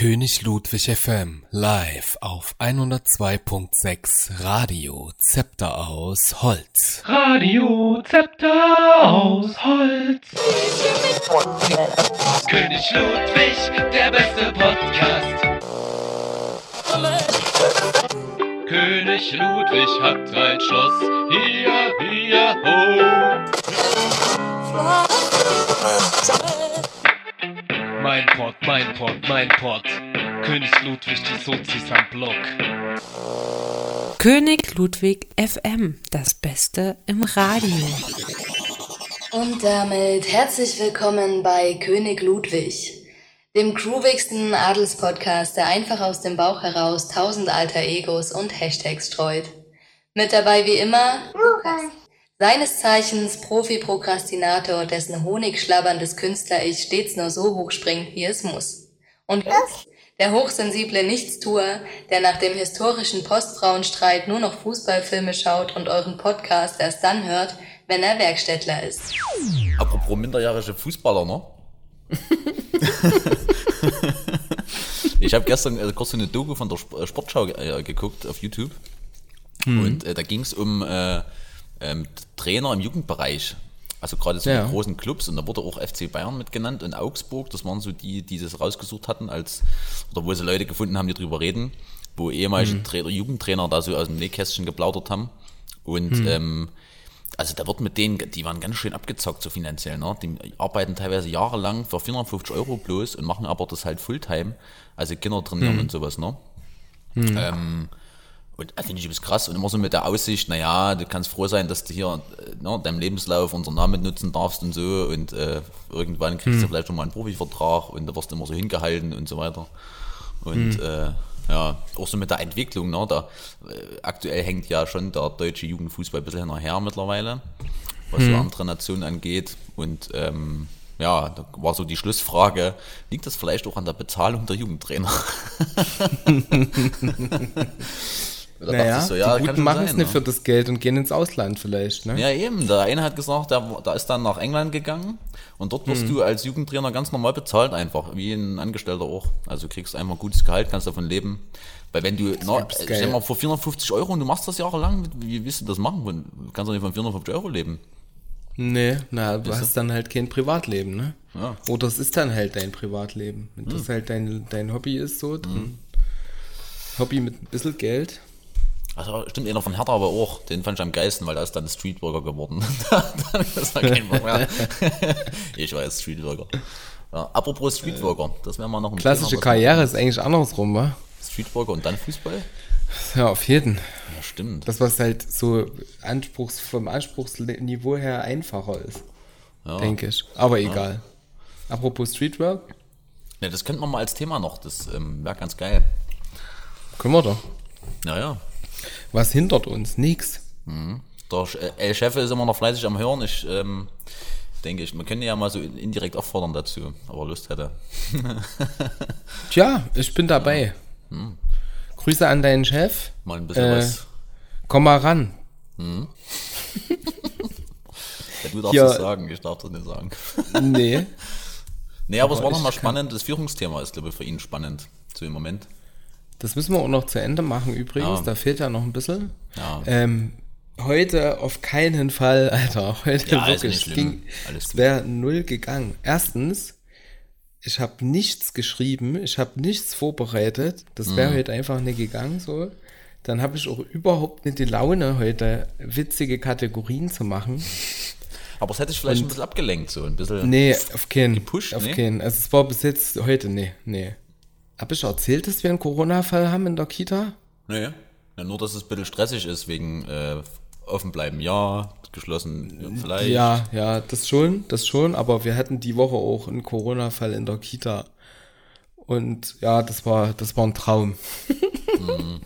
König Ludwig FM live auf 102.6 Radio Zepter aus Holz. Radio Zepter aus Holz. König Ludwig, der beste Podcast. König Ludwig hat ein Schloss. Hier, hier, ho. Mein Pott, mein Pott, mein Pott. König Ludwig, die Sozis am Block. König Ludwig FM, das Beste im Radio. Und damit herzlich willkommen bei König Ludwig, dem groovigsten Adelspodcast, der einfach aus dem Bauch heraus tausend alter Egos und Hashtags streut. Mit dabei wie immer Lukas. Seines Zeichens Profi-Prokrastinator, dessen honigschlabberndes Künstler-Ich stets nur so hoch springt, wie es muss. Und Lutz, der hochsensible Nichtstuer, der nach dem historischen Postfrauenstreit nur noch Fußballfilme schaut und euren Podcast erst dann hört, wenn er Werkstättler ist. Apropos minderjährige Fußballer, ne? ich habe gestern äh, kurz so eine Doku von der Sp- äh, Sportschau äh, geguckt auf YouTube. Und äh, da ging es um äh, ähm, Trainer im Jugendbereich. Also gerade so Ja. die großen Clubs und da wurde auch FC Bayern mit genannt und Augsburg, das waren so die, die das rausgesucht hatten, als oder wo sie Leute gefunden haben, die drüber reden, wo ehemalige Trainer, Jugendtrainer da so aus dem Nähkästchen geplaudert haben. Und ähm, also da wird mit denen, die waren ganz schön abgezockt so finanziell, ne? Die arbeiten teilweise jahrelang für 450 Euro bloß und machen aber das halt Fulltime, also Kinder trainieren und sowas, ne? Ähm, und das finde ich übelst krass. Und immer so mit der Aussicht, naja, du kannst froh sein, dass du hier äh, ne, deinem Lebenslauf unseren Namen nutzen darfst und so. Und äh, irgendwann kriegst du vielleicht schon mal einen Profivertrag und da wirst du immer so hingehalten und so weiter. Und äh, ja, auch so mit der Entwicklung, ne, da, äh, aktuell hängt ja schon der deutsche Jugendfußball ein bisschen hinterher mittlerweile, was so andere Nationen angeht. Und ähm, ja, da war so die Schlussfrage, liegt das vielleicht auch an der Bezahlung der Jugendtrainer? Da dachte Naja, ich so, ja, die Guten machen es nicht ne? für das Geld und gehen ins Ausland vielleicht, ne? Ja, eben. Der eine hat gesagt, der, der ist dann nach England gegangen und dort Hm. wirst du als Jugendtrainer ganz normal bezahlt einfach, wie ein Angestellter auch. Also du kriegst einfach ein gutes Gehalt, kannst davon leben. Weil wenn du, na, übelst stell mal vor 450 Euro und du machst das jahrelang, wie willst du das machen? Du kannst doch nicht von 450 Euro leben. Nee, na, du hast dann halt kein Privatleben, ne? Ja. Oder es ist dann halt dein Privatleben. Wenn Hm. das halt dein, dein Hobby ist, so, dann Hobby mit ein bisschen Geld. Also stimmt einer von Hertha aber auch, den fand ich am geilsten, weil er ist dann Streetworker geworden. das war kein Bock mehr. ich war jetzt Streetworker. Ja, apropos Streetworker, das wäre mal noch ein Klassische Thema, was- Karriere ist eigentlich andersrum, wa? Streetworker und dann Fußball? Ja, auf jeden. Ja, stimmt. Das, was halt so Anspruchs, vom Anspruchsniveau her einfacher ist, denke ich. Aber egal. Apropos Streetwork, Ja, das könnte man mal als Thema noch, das ähm, wäre ganz geil. können wir doch. Naja, Was hindert uns? Nix. der Sch- äh, El Chef ist immer noch fleißig am Hören. Ich ähm, denke, ich, man könnte ja mal so in- indirekt auffordern dazu, aber Lust hätte. Tja, ich bin dabei. Grüße an deinen Chef. Mal ein bisschen Äh, was. Komm mal ran. Ja, du darfst es sagen, ich darf das nicht sagen. Nee. Nee, aber es war nochmal spannend. Das Führungsthema ist, glaube ich, für ihn spannend. So im Moment. Das müssen wir auch noch zu Ende machen übrigens. Ja. Da fehlt ja noch ein bisschen. Ja. Ähm, heute auf keinen Fall, Alter. Heute Ja, wirklich. ging, es wäre null gegangen. Erstens, ich habe nichts geschrieben, ich habe nichts vorbereitet. Das Mhm. wäre heute einfach nicht gegangen so. Dann habe ich auch überhaupt nicht die Laune, heute witzige Kategorien zu machen. Aber es hätte ich vielleicht ein bisschen abgelenkt, so ein bisschen. Nee, auf keinen. Gepusht, auf nee? keinen. Also es war bis jetzt heute, nee, nee. Hab ich erzählt, dass wir einen Corona-Fall haben in der Kita? Nee. Ja, nur, dass es ein bisschen stressig ist, wegen äh, offen bleiben, ja, geschlossen, vielleicht. Ja, ja, das schon, das schon, aber wir hatten die Woche auch einen Corona-Fall in der Kita. Und ja, das war, das war ein Traum.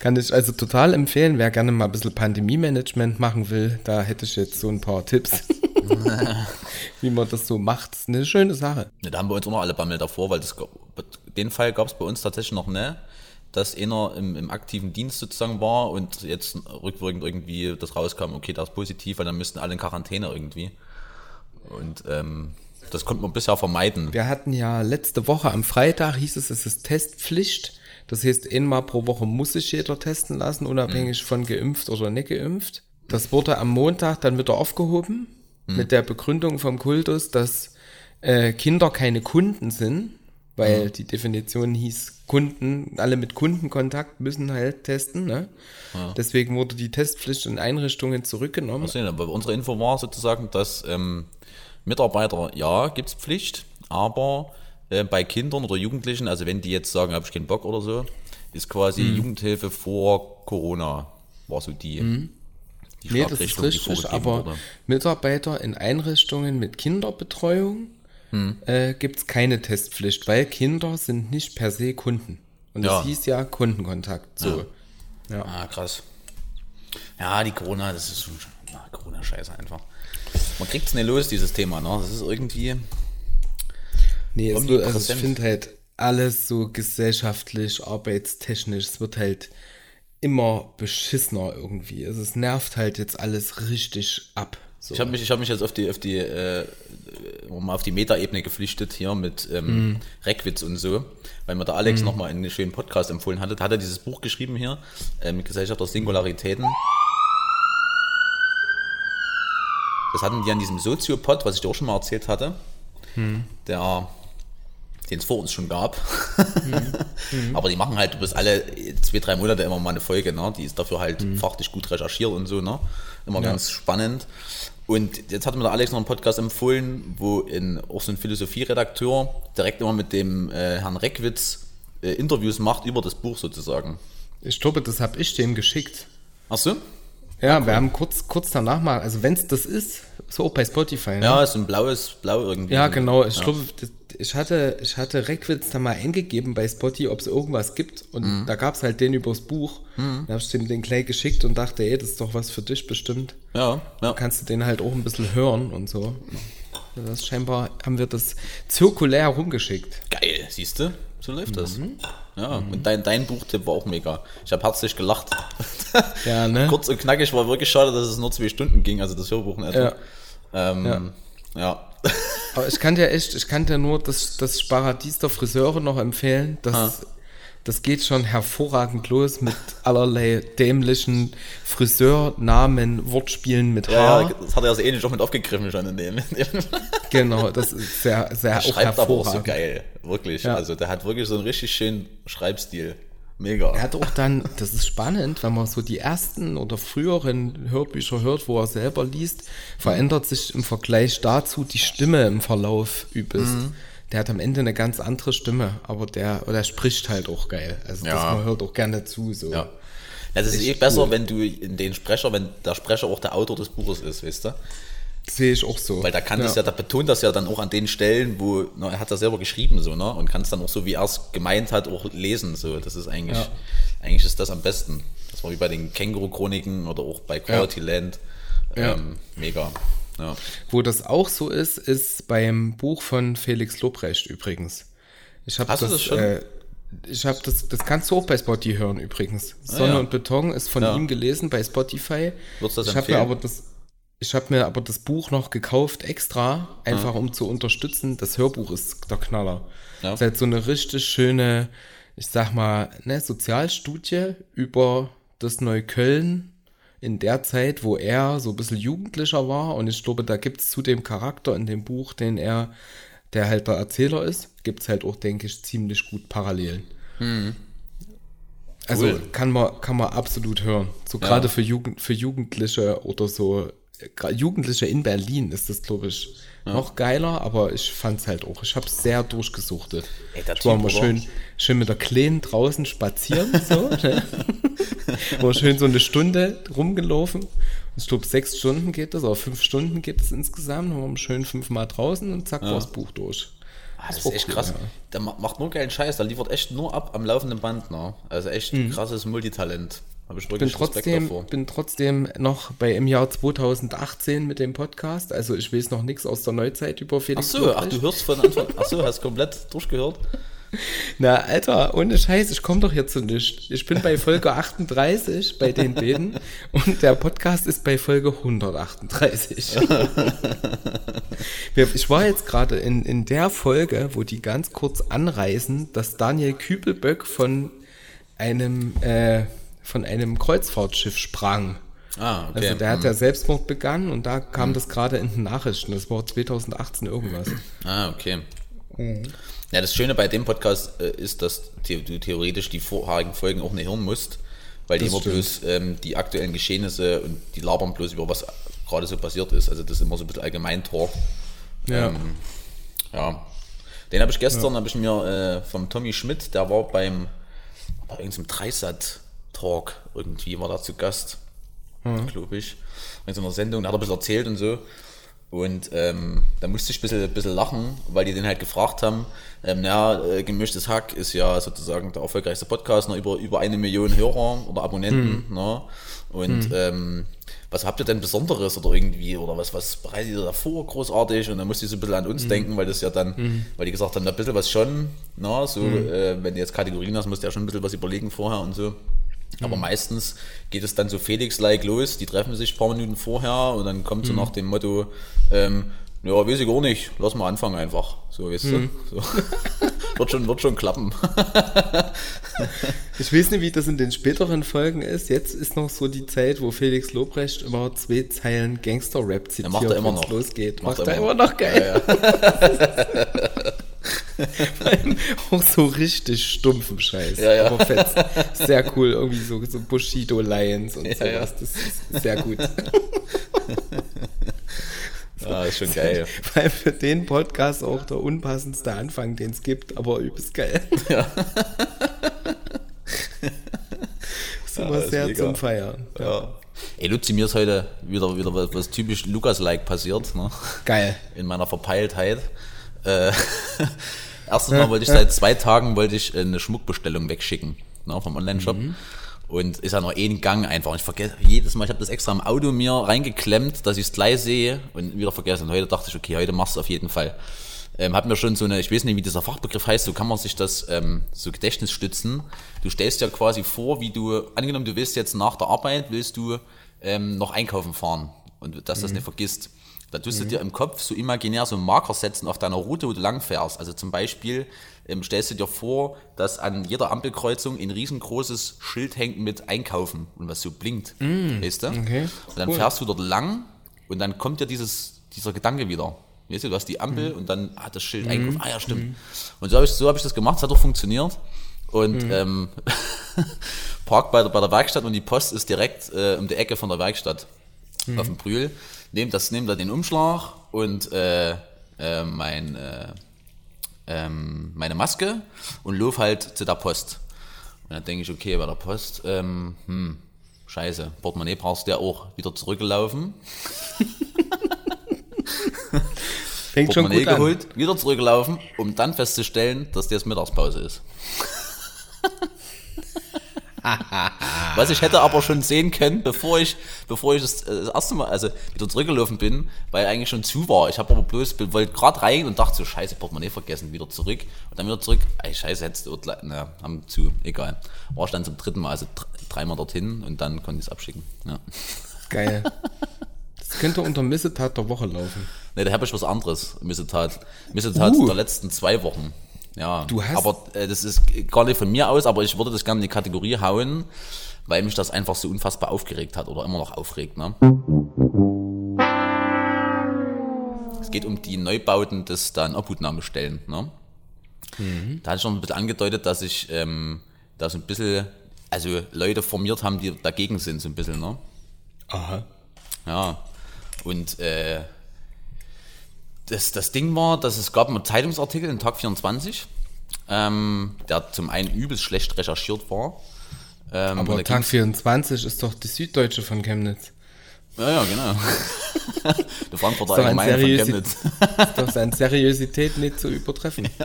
Kann ich also total empfehlen, wer gerne mal ein bisschen Pandemie-Management machen will, da hätte ich jetzt so ein paar Tipps, wie man das so macht. Das ist eine schöne Sache. Ja, da haben wir uns auch noch alle Bammel davor, weil das, den Fall gab es bei uns tatsächlich noch nicht, dass einer im, im aktiven Dienst sozusagen war und jetzt rückwirkend irgendwie das rauskam, okay, das ist positiv, weil dann müssten alle in Quarantäne irgendwie. Und ähm, Das konnte man bisher vermeiden. Wir hatten ja letzte Woche am Freitag hieß es, es ist Testpflicht. Das heißt, einmal pro Woche muss sich jeder testen lassen, unabhängig von geimpft oder nicht geimpft. Das wurde am Montag dann wieder aufgehoben mit der Begründung vom Kultus, dass äh, Kinder keine Kunden sind, weil die Definition hieß, Kunden, alle mit Kundenkontakt müssen halt testen. Ne? Deswegen wurde die Testpflicht in Einrichtungen zurückgenommen. Sehen, aber unsere Info war sozusagen, dass ähm, Mitarbeiter, ja, gibt es Pflicht, aber äh, bei Kindern oder Jugendlichen, also wenn die jetzt sagen, habe ich keinen Bock oder so, ist quasi Mhm. Jugendhilfe vor Corona, war so die, die Mhm. Nee, das ist die richtig, aber wurde. Mitarbeiter in Einrichtungen mit Kinderbetreuung Hm. äh, gibt es keine Testpflicht, weil Kinder sind nicht per se Kunden. Und Ja. es hieß ja Kundenkontakt. So. Ja. Ah, krass. Ja, die Corona, das ist schon, na, Corona-Scheiße einfach. Man kriegt es nicht los, dieses Thema, ne? Das ist irgendwie, Nee, es wird, also ich finde halt alles so gesellschaftlich, arbeitstechnisch, es wird halt immer beschissener irgendwie. Also es nervt halt jetzt alles richtig ab. So. Ich habe mich, ich hab mich jetzt auf die, auf die, äh, mal auf die Metaebene geflüchtet hier mit ähm, Reckwitz und so, weil mir der Alex noch nochmal einen schönen Podcast empfohlen hatte. Hat er dieses Buch geschrieben hier, äh, mit Gesellschaft der Singularitäten. Das hatten die an diesem Soziopod, was ich dir auch schon mal erzählt hatte, der den es vor uns schon gab. Aber die machen halt bis alle zwei, drei Monate immer mal eine Folge, ne? Die ist dafür halt fachlich gut recherchiert und so, ne? Immer ganz spannend. Und jetzt hat mir der Alex noch einen Podcast empfohlen, wo in, auch so ein Philosophieredakteur direkt immer mit dem äh, Herrn Reckwitz äh, Interviews macht über das Buch sozusagen. Ich glaube, das habe ich dem geschickt. Ach so? Ja, wir haben kurz, kurz danach mal, also wenn es das ist, so auch bei Spotify. Ne? Ja, ist ein blaues, blau irgendwie. Ja, genau. Ich glaube, das- ich hatte, ich hatte Reckwitz da mal eingegeben bei Spotify, ob es irgendwas gibt. Und Mhm. da gab es halt den übers Buch. Da habe ich dem den Clay geschickt und dachte, ey, das ist doch was für dich bestimmt. Ja, ja. Kannst du den halt auch ein bisschen hören und so. Das scheinbar haben wir das zirkulär rumgeschickt. Geil, siehst du? So läuft das. Mhm. Ja, und dein, dein Buchtipp war auch mega. Ich habe herzlich gelacht. Ja, ne? Kurz und knackig war wirklich schade, dass es nur zwei Stunden ging, also das Hörbuch in etwa. Ähm, ja. Aber ich kann dir echt, ich kann dir nur das, das Paradies der Friseure noch empfehlen. Das, Ah. Das geht schon hervorragend los mit allerlei dämlichen Friseurnamen, Wortspielen mit Haar. ja, das hat er so ähnlich auch mit aufgegriffen schon in dem. In dem Genau, das ist sehr, sehr er auch schreibt aber auch so geil, wirklich. Ja. Also der hat wirklich so einen richtig schönen Schreibstil. Mega. Er hat auch dann, das ist spannend, wenn man so die ersten oder früheren Hörbücher hört, wo er selber liest, verändert sich im Vergleich dazu die Stimme im Verlauf übelst. Mhm. Der hat am Ende eine ganz andere Stimme, aber der, oder der spricht halt auch geil. Also das, Ja. man hört auch gerne zu. So. Ja. Das ist eh besser, wenn du in den Sprecher, wenn der Sprecher auch der Autor des Buches ist, weißt du? Sehe ich auch so. Weil da kann das ja, da betont das ja dann auch an den Stellen, wo, na, er hat das selber geschrieben, so, ne? Und kann es dann auch so, wie er es gemeint hat, auch lesen. So, das ist eigentlich, Ja. eigentlich ist das am besten. Das war wie bei den Känguru-Chroniken oder auch bei Quality Land. Ja. Ähm, mega. Ja. Wo das auch so ist, ist beim Buch von Felix Lobrecht übrigens. Ich habe Hast du das, das schon? Äh, ich habe das, das kannst du auch bei Spotify hören übrigens. Sonne Ah, ja. und Beton ist von Ja. ihm gelesen bei Spotify. Würdest du das ich habe mir aber das, ich habe mir aber das Buch noch gekauft extra, Ah. einfach um zu unterstützen. Das Hörbuch ist der Knaller. Ja. Das ist halt so eine richtig schöne, ich sag mal, ne, Sozialstudie über das Neukölln in der Zeit, wo er so ein bisschen jugendlicher war. Und ich glaube, da gibt es zu dem Charakter in dem Buch, den er, der halt der Erzähler ist, gibt es halt auch, denke ich, ziemlich gut Parallelen. Also Cool. kann man, kann man absolut hören. So Ja. gerade für, Jugend, für Jugendliche oder so, Jugendliche in Berlin ist das, glaube ich, noch geiler, aber ich fand es halt auch. Ich habe es sehr durchgesuchtet. Ey, ich war mal schön, schön mit der Kleen draußen spazieren, so. ne? war schön so eine Stunde rumgelaufen. Ich glaube, sechs Stunden geht das, oder fünf Stunden geht es insgesamt. Dann waren wir schön fünfmal draußen und zack, war das Buch durch. Ah, das ist echt cool, krass. ja. Der ma- macht nur geilen Scheiß, der liefert echt nur ab am laufenden Band, ne? Also echt ein krasses Multitalent. Ich bin trotzdem, bin trotzdem noch bei im Jahr 2018 mit dem Podcast. Also ich weiß noch nichts aus der Neuzeit über Ach Felix so, ach, du hörst von Anfang. Ach so, hast komplett durchgehört? Na, Alter, ohne Scheiß, ich komme doch hier zu nichts. Ich bin bei Folge 38 bei den beiden und der Podcast ist bei Folge 138. Wir- ich war jetzt gerade in, in der Folge, wo die ganz kurz anreißen, dass Daniel Kübelböck von einem, äh, von einem Kreuzfahrtschiff sprang. Ah, okay. Also der hat ja Selbstmord begangen und da kam das gerade in den Nachrichten. Das war 2018 irgendwas. Ah, okay. Ja, das Schöne bei dem Podcast äh, ist, dass du theoretisch die vorherigen Folgen auch nicht hören musst, weil die Das immer stimmt. bloß ähm, die aktuellen Geschehnisse und die labern bloß über was gerade so passiert ist. Also das ist immer so ein bisschen allgemein Talk. Ja. Ähm, ja. Den habe ich gestern, habe ich mir äh, vom Tommy Schmidt, der war beim bei irgendeinem Dreisat-Talk irgendwie, war da zu Gast, glaube ich. In so einer Sendung, da hat er ein bisschen erzählt und so. Und ähm, da musste ich ein bisschen, ein bisschen lachen, weil die den halt gefragt haben, ähm, naja, äh, Gemischtes Hack ist ja sozusagen der erfolgreichste Podcast, ne, über, über eine Million Hörer oder Abonnenten. Ne? Und ähm, was habt ihr denn Besonderes oder irgendwie, oder was, was bereitet ihr da vor, großartig? Und dann musste ich so ein bisschen an uns denken, weil das ja dann, weil die gesagt haben, ein bisschen was schon, na, so, äh, wenn du jetzt Kategorien hast, musst du ja schon ein bisschen was überlegen vorher und so. Aber meistens geht es dann so Felix-like los, die treffen sich ein paar Minuten vorher und dann kommt so nach dem Motto, ähm, ja, weiß ich gar nicht, lass mal anfangen einfach. So, weißt du? So. wird, schon, wird schon klappen. Ich weiß nicht, wie das in den späteren Folgen ist. Jetzt ist noch so die Zeit, wo Felix Lobrecht immer zwei Zeilen Gangster-Rap zitiert, macht er immer wenn's noch. losgeht. Macht Macht, er er immer immer noch geil. auch so richtig stumpfen Scheiß. Ja, ja. Aber fett. Sehr cool. Irgendwie so, so Bushido-Lions und Ja, sowas. ja. Das ist sehr gut. Ja, ist schon geil. Weil für den Podcast auch der unpassendste Anfang, den es gibt, aber übelst geil. Ja. immer ist sehr mega. zum Feiern. Ja. Ey, Luzi, mir ist heute wieder, wieder was, was typisch Lukas-like passiert, ne? Geil. in meiner Verpeiltheit. Äh, erstens mal wollte ich seit zwei Tagen wollte ich eine Schmuckbestellung wegschicken ne, vom Online-Shop. Und ist ja noch eh ein Gang einfach. Und ich vergesse jedes Mal, ich habe das extra im Auto mir reingeklemmt, dass ich es gleich sehe und wieder vergessen. Und heute dachte ich, okay, heute machst du auf jeden Fall. Ähm, hab mir schon so eine, ich weiß nicht, wie dieser Fachbegriff heißt, so kann man sich das ähm, so Gedächtnis stützen. Du stellst ja quasi vor, wie du, angenommen, du willst jetzt nach der Arbeit, willst du ähm, noch einkaufen fahren und dass du das nicht vergisst. Da tust du dir im Kopf so imaginär so einen Marker setzen auf deiner Route, wo du lang fährst. Also zum Beispiel ähm, stellst du dir vor, dass an jeder Ampelkreuzung ein riesengroßes Schild hängt mit Einkaufen und was so blinkt. weißt du? okay, Und dann cool. fährst du dort lang und dann kommt dir dieses, dieser Gedanke wieder. Weißt du, du hast die Ampel und dann hat das Schild Einkauf. Ah ja, stimmt. Und so habe ich, so hab ich das gemacht, es hat auch funktioniert. Und ähm, park bei der, bei der Werkstatt und die Post ist direkt äh, um die Ecke von der Werkstatt auf dem Brühl. Nehmt das, nehmt da den Umschlag und äh, äh, mein, äh, ähm, meine Maske und lauf halt zu der Post. Und dann denke ich, okay, bei der Post, ähm, hm, scheiße, Portemonnaie brauchst du ja auch wieder zurückgelaufen. Fängt schon Portemonnaie gut an. geholt, wieder zurückgelaufen, um dann festzustellen, dass das Mittagspause ist. Was ich hätte aber schon sehen können, bevor ich, bevor ich das, äh, das erste Mal, also wieder zurückgelaufen bin, weil eigentlich schon zu war. Ich habe aber bloß, wollte gerade rein und dachte so, scheiße, Portemonnaie vergessen, wieder zurück. Und dann wieder zurück, ey, scheiße, hättest du, na, haben zu, egal. War ich dann zum dritten Mal, also dr- dreimal dorthin und dann konnte ich es abschicken. Ja. Geil. Das könnte unter Missetat der Woche laufen. Ne, da habe ich was anderes. Missetat. Missetat Uh. der letzten zwei Wochen. Ja. Du hast- Aber äh, das ist gar nicht von mir aus, aber ich würde das gerne in die Kategorie hauen, weil mich das einfach so unfassbar aufgeregt hat oder immer noch aufregt. Ne? Es geht um die Neubauten des dann Obhutnahmestellen. Ne? Da hatte ich schon ein bisschen angedeutet, dass ich ähm, da so ein bisschen, also Leute formiert haben, die dagegen sind, so ein bisschen. Ne? Aha. Ja, und äh, das, das Ding war, dass es gab einen Zeitungsartikel in Tag 24, ähm, der zum einen übelst schlecht recherchiert war. Ähm, Aber Tag ging's- 24 ist doch die Süddeutsche von Chemnitz. Ja, ja, genau. Der Frankfurter Allgemeine von Chemnitz. Ist doch seine Seriosität nicht zu übertreffen.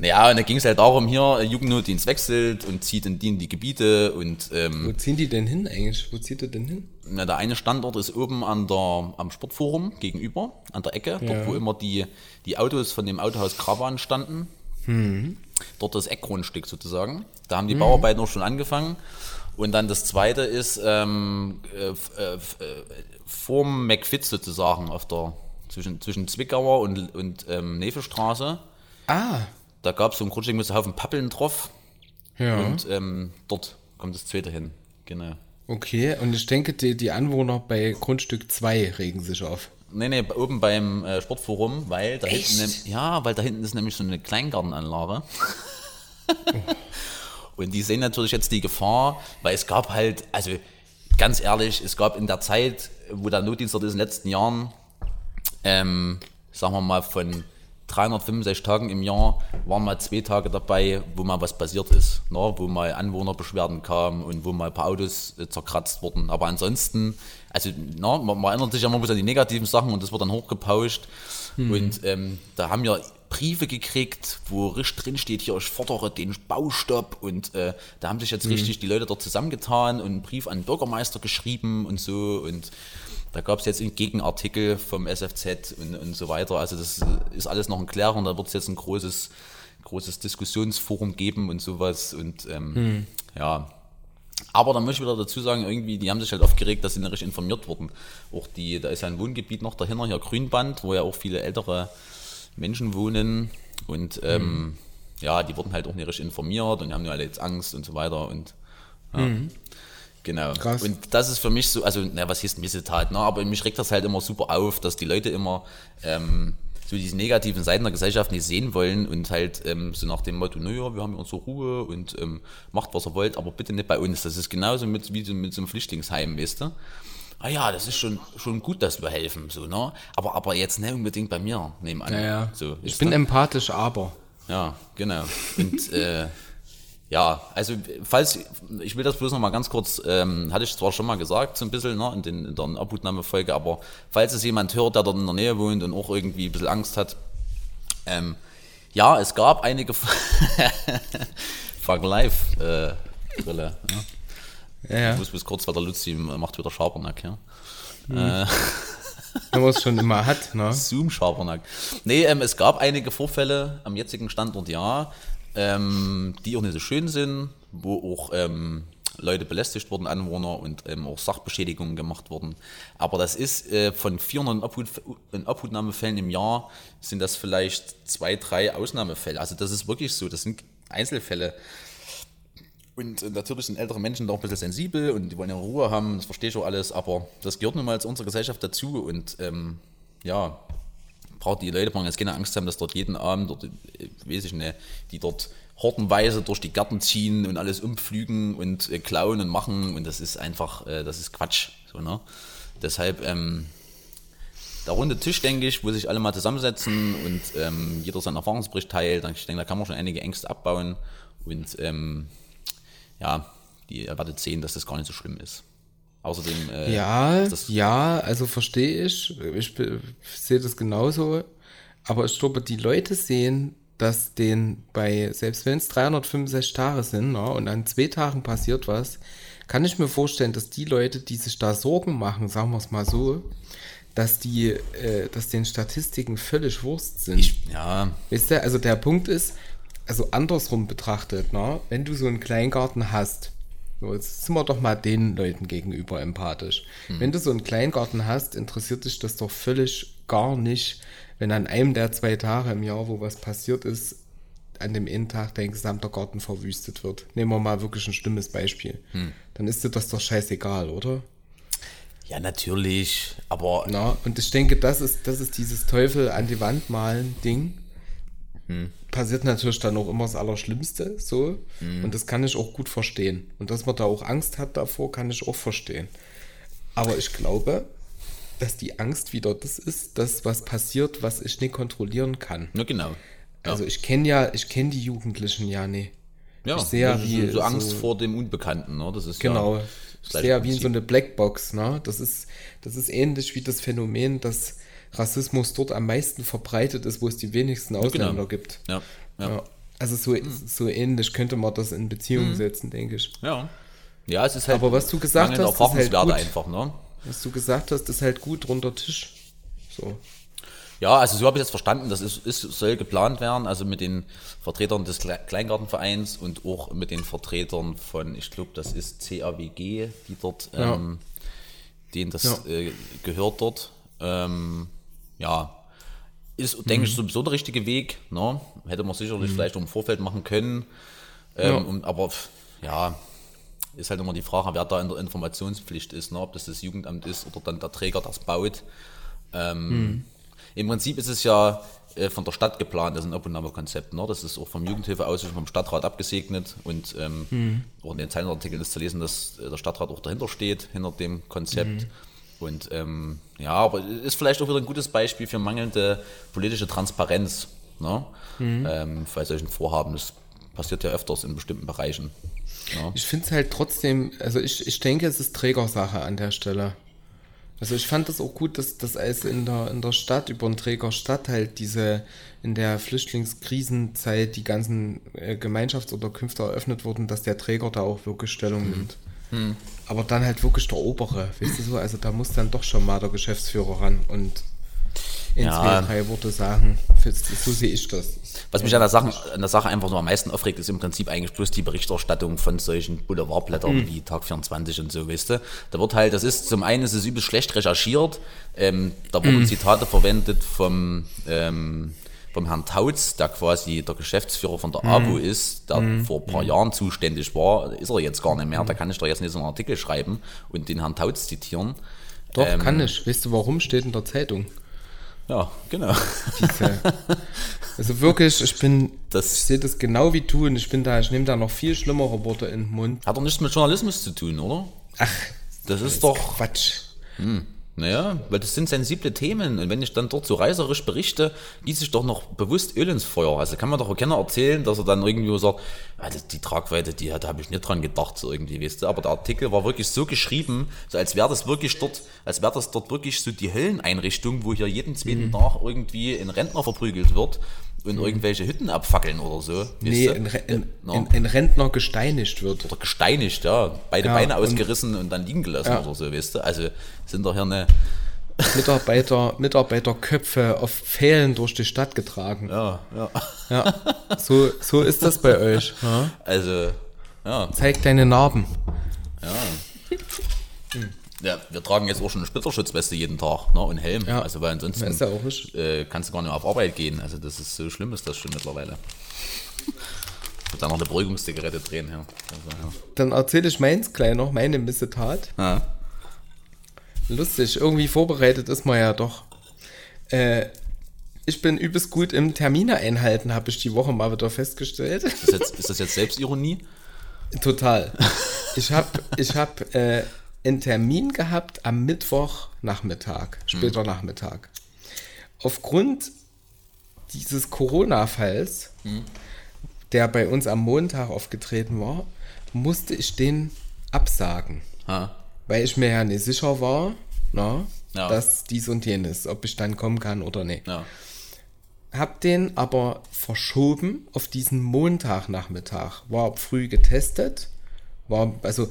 Naja, und da ging es halt darum, hier, Jugendnotdienst wechselt und zieht in die, in die Gebiete und ähm, Wo ziehen die denn hin eigentlich? Wo zieht er denn hin? Na, der eine Standort ist oben an der, am Sportforum gegenüber, an der Ecke, Ja. dort wo immer die, die Autos von dem Autohaus Kraban standen. Dort das Eckgrundstück sozusagen. Da haben die Bauarbeiten auch schon angefangen. Und dann das zweite ist ähm, äh, äh, äh, vorm McFit sozusagen auf der zwischen, zwischen Zwickauer und, und ähm, Nevelstraße. Ah, Da gab es so ein Grundstück mit so einem Haufen Pappeln drauf. ja. Und ähm, dort kommt das zweite hin. Genau. Okay, und ich denke, die, die Anwohner bei Grundstück 2 regen sich auf. Nee, nee, oben beim äh, Sportforum, weil da Echt? hinten, ja, weil da hinten ist nämlich so eine Kleingartenanlage. Und die sehen natürlich jetzt die Gefahr, weil es gab halt, also ganz ehrlich, es gab in der Zeit, wo der Notdienst in den letzten Jahren, ähm, sagen wir mal von 365 Tagen im Jahr waren mal zwei Tage dabei, wo mal was passiert ist, ne? wo mal Anwohnerbeschwerden kamen und wo mal ein paar Autos äh, zerkratzt wurden. Aber ansonsten, also na, man, man erinnert sich ja immer an die negativen Sachen und das wird dann hochgepauscht. Und ähm, da haben wir Briefe gekriegt, wo richtig drin steht, hier, ich fordere den Baustopp und äh, da haben sich jetzt richtig die Leute dort zusammengetan und einen Brief an den Bürgermeister geschrieben und so und da gab es jetzt einen Gegenartikel vom SFZ und, und so weiter. Also das ist alles noch in Klärung. Da wird es jetzt ein großes, großes Diskussionsforum geben und sowas. Und ähm, ja. Aber da möchte ich wieder dazu sagen, irgendwie, die haben sich halt aufgeregt, dass sie nicht richtig informiert wurden. Auch die, da ist ja ein Wohngebiet noch dahinter, hier Grünband, wo ja auch viele ältere Menschen wohnen. Und ähm, ja, die wurden halt auch nicht richtig informiert und haben ja alle jetzt Angst und so weiter. Und ja. Genau. Krass. Und das ist für mich so, also, na, was hieß Missetat, ne? aber mich regt das halt immer super auf, dass die Leute immer ähm, so diese negativen Seiten der Gesellschaft nicht sehen wollen und halt ähm, so nach dem Motto, naja, wir haben ja unsere Ruhe und ähm, macht, was ihr wollt, aber bitte nicht bei uns. Das ist genauso mit, wie mit so einem Flüchtlingsheim, weißt du? Ah ja, das ist schon, schon gut, dass wir helfen, so, ne? Aber, aber jetzt nicht unbedingt bei mir nebenan. Naja, So, ich bin du? empathisch, aber. Ja, genau. Und äh, ja, also falls, ich will das bloß noch mal ganz kurz, ähm, hatte ich zwar schon mal gesagt, so ein bisschen ne, in, den, in der Abhutnahmefolge, aber falls es jemand hört, der dort in der Nähe wohnt und auch irgendwie ein bisschen Angst hat, ähm, ja, es gab einige Fuck Life äh, Brille. Ja. Ja, ja. Ich muss bis kurz, weil der Luzi macht wieder Schabernack, ja. Wenn man es schon immer hat, ne? Zoom-Schabernack. Nee, ähm, es gab einige Vorfälle am jetzigen Standort, ja, ähm, die auch nicht so schön sind, wo auch ähm, Leute belästigt wurden, Anwohner und ähm, auch Sachbeschädigungen gemacht wurden. Aber das ist äh, von 400 Abhut, in Abhutnahmefällen im Jahr sind das vielleicht zwei, drei Ausnahmefälle. Also das ist wirklich so, das sind Einzelfälle. Und äh, natürlich sind ältere Menschen da auch ein bisschen sensibel und die wollen ja Ruhe haben, das verstehe ich auch alles, aber das gehört nun mal zu unserer Gesellschaft dazu und ähm, ja, braucht die Leute brauchen jetzt keine Angst haben, dass dort jeden Abend, dort, weiß ich nicht, die dort hortenweise durch die Gärten ziehen und alles umpflügen und äh, klauen und machen und das ist einfach, äh, das ist Quatsch. So, ne? Deshalb, ähm, der runde Tisch, denke ich, wo sich alle mal zusammensetzen und ähm, jeder seinen Erfahrungsbericht teilt. Ich denke, da kann man schon einige Ängste abbauen und ähm, ja, die ihr werdet sehen, dass das gar nicht so schlimm ist. Außerdem, äh, Ja, ja, also verstehe ich. Ich sehe das genauso. Aber ich glaube, die Leute sehen, dass den bei, selbst wenn es 365 Tage sind ne, und an zwei Tagen passiert was, kann ich mir vorstellen, dass die Leute, die sich da Sorgen machen, sagen wir es mal so, dass die, äh, dass den Statistiken völlig Wurst sind. ich, ja, Weißt du, also der Punkt ist, also andersrum betrachtet, ne, wenn du so einen Kleingarten hast, so, jetzt sind wir doch mal den Leuten gegenüber empathisch. Wenn du so einen Kleingarten hast, interessiert dich das doch völlig gar nicht, wenn an einem der zwei Tage im Jahr, wo was passiert ist, an dem einen Tag dein gesamter Garten verwüstet wird. Nehmen wir mal wirklich ein schlimmes Beispiel. Dann ist dir das doch scheißegal, oder? ja, natürlich, aber Na, und ich denke, das ist, das ist dieses Teufel an die Wand malen Ding. Passiert natürlich dann auch immer das Allerschlimmste, so. Und das kann ich auch gut verstehen. Und dass man da auch Angst hat davor, kann ich auch verstehen. Aber ich glaube, dass die Angst wieder das ist, dass was passiert, was ich nicht kontrollieren kann. ja, genau. Ja. Also ich kenne ja, ich kenne die Jugendlichen ja nicht. ja, ich sehe ja, wie so, Angst so- vor dem Unbekannten, ne? Das ist Genau. ja, Ich das sehe gleiche ja wie so eine Blackbox, ne? Das ist, das ist ähnlich wie das Phänomen, dass Rassismus dort am meisten verbreitet ist, wo es die wenigsten Ausländer genau. gibt. Ja, ja. Ja. Also so, so ähnlich könnte man das in Beziehung setzen, denke ich. Ja. Ja, es ist halt Aber was du gesagt hast, ist halt gut. einfach, ne? Was du gesagt hast, ist halt gut runter Tisch. So. Ja, also so habe ich das verstanden. Das ist, ist, soll geplant werden, also mit den Vertretern des Kle- Kleingartenvereins und auch mit den Vertretern von, ich glaube, das ist CAWG, die dort, Ja. ähm, denen das Ja. äh, gehört dort. Ähm, ja, ist, denke ich, sowieso der richtige Weg. Ne? Hätte man sicherlich vielleicht auch im Vorfeld machen können. Ähm, Ja. und, aber ja, ist halt immer die Frage, wer da in der Informationspflicht ist, ne? ob das das Jugendamt ist oder dann der Träger, das baut. Ähm, Im Prinzip ist es ja äh, von der Stadt geplant, das ist ein Abnahmekonzept. Ne? Das ist auch vom Jugendhilfeausschuss, vom Stadtrat abgesegnet und ähm, auch in den Zeitartikeln ist zu lesen, dass äh, der Stadtrat auch dahinter steht, hinter dem Konzept. Und ähm, ja, aber ist vielleicht auch wieder ein gutes Beispiel für mangelnde politische Transparenz ne? ähm, bei solchen Vorhaben. Das passiert ja öfters in bestimmten Bereichen. Ja. Ich finde es halt trotzdem, also ich, ich denke, es ist Trägersache an der Stelle. Also ich fand das auch gut, dass das als in der, in der Stadt, über den Träger Stadt halt diese, in der Flüchtlingskrisenzeit die ganzen äh, Gemeinschaftsunterkünfte eröffnet wurden, dass der Träger da auch wirklich Stellung nimmt. Aber dann halt wirklich der Obere, weißt du so, also da muss dann doch schon mal der Geschäftsführer ran und in Ja. zwei, drei Worte sagen. So sehe ich das. Was mich an der, Sache, an der Sache einfach nur am meisten aufregt, ist im Prinzip eigentlich bloß die Berichterstattung von solchen Boulevardblättern wie Tag 24 und so, weißt du. Da wird halt, das ist, zum einen ist es übelst schlecht recherchiert, ähm, da wurden Zitate verwendet vom, ähm, vom Herrn Tautz, der quasi der Geschäftsführer von der ABO ist, der vor ein paar Jahren zuständig war, ist er jetzt gar nicht mehr, da kann ich doch jetzt nicht so einen Artikel schreiben und den Herrn Tautz zitieren. Doch, Ähm, kann ich. Weißt du, warum steht in der Zeitung? Ja, genau. Diese, also wirklich, ich bin, Das- ich sehe das genau wie du und ich bin da, ich nehme da noch viel schlimmere Worte in den Mund. Hat doch nichts mit Journalismus zu tun, oder? Ach, Das ist doch, Quatsch. Naja, weil das sind sensible Themen und wenn ich dann dort so reißerisch berichte, gieße ich doch noch bewusst Öl ins Feuer. Also kann man doch auch keiner erzählen, dass er dann irgendwie sagt, ah, das- die Tragweite, die da habe ich nicht dran gedacht, so irgendwie, weißt du. Aber der Artikel war wirklich so geschrieben, so als wäre das wirklich dort, als wäre das dort wirklich so die Hölleneinrichtung, wo hier jeden zweiten Mhm. Tag irgendwie ein Rentner verprügelt wird und irgendwelche Hütten abfackeln oder so. Nee, ein, ein, Ja. ein, ein Rentner gesteinigt wird. oder gesteinigt, ja. Beide Ja, Beine und- ausgerissen und dann liegen gelassen Ja. oder so, weißt du. Also sind doch hier eine, Mitarbeiter, Mitarbeiterköpfe auf Pfählen durch die Stadt getragen. ja, ja. Ja, so, so ist das bei euch. Also, ja, Zeig deine Narben. ja, wir tragen jetzt auch schon eine Splitterschutzweste jeden Tag ne, und Helm. Ja. Also, weil ansonsten Ja, ja äh, kannst du gar nicht mehr auf Arbeit gehen. Also, das ist so schlimm, ist das schon mittlerweile. Ich würde da noch eine Beruhigungszigarette drehen. Ja. Also, Dann erzähle ich meins gleich noch, meine Missetat. ja. Ja. Lustig, irgendwie vorbereitet ist man ja doch. Äh, ich bin übelst gut im Termine einhalten, habe ich die Woche mal wieder festgestellt. Ist, das jetzt, ist das jetzt Selbstironie? Total. Ich habe ich hab, äh, einen Termin gehabt am Mittwochnachmittag, später Nachmittag. Aufgrund dieses Corona-Falls, der bei uns am Montag aufgetreten war, musste ich den absagen. Ja. Weil ich mir ja nicht sicher war, na, Ja. dass dies und jenes, ob ich dann kommen kann oder nicht. Ja. Hab den aber verschoben auf diesen Montagnachmittag. War früh getestet. War, also,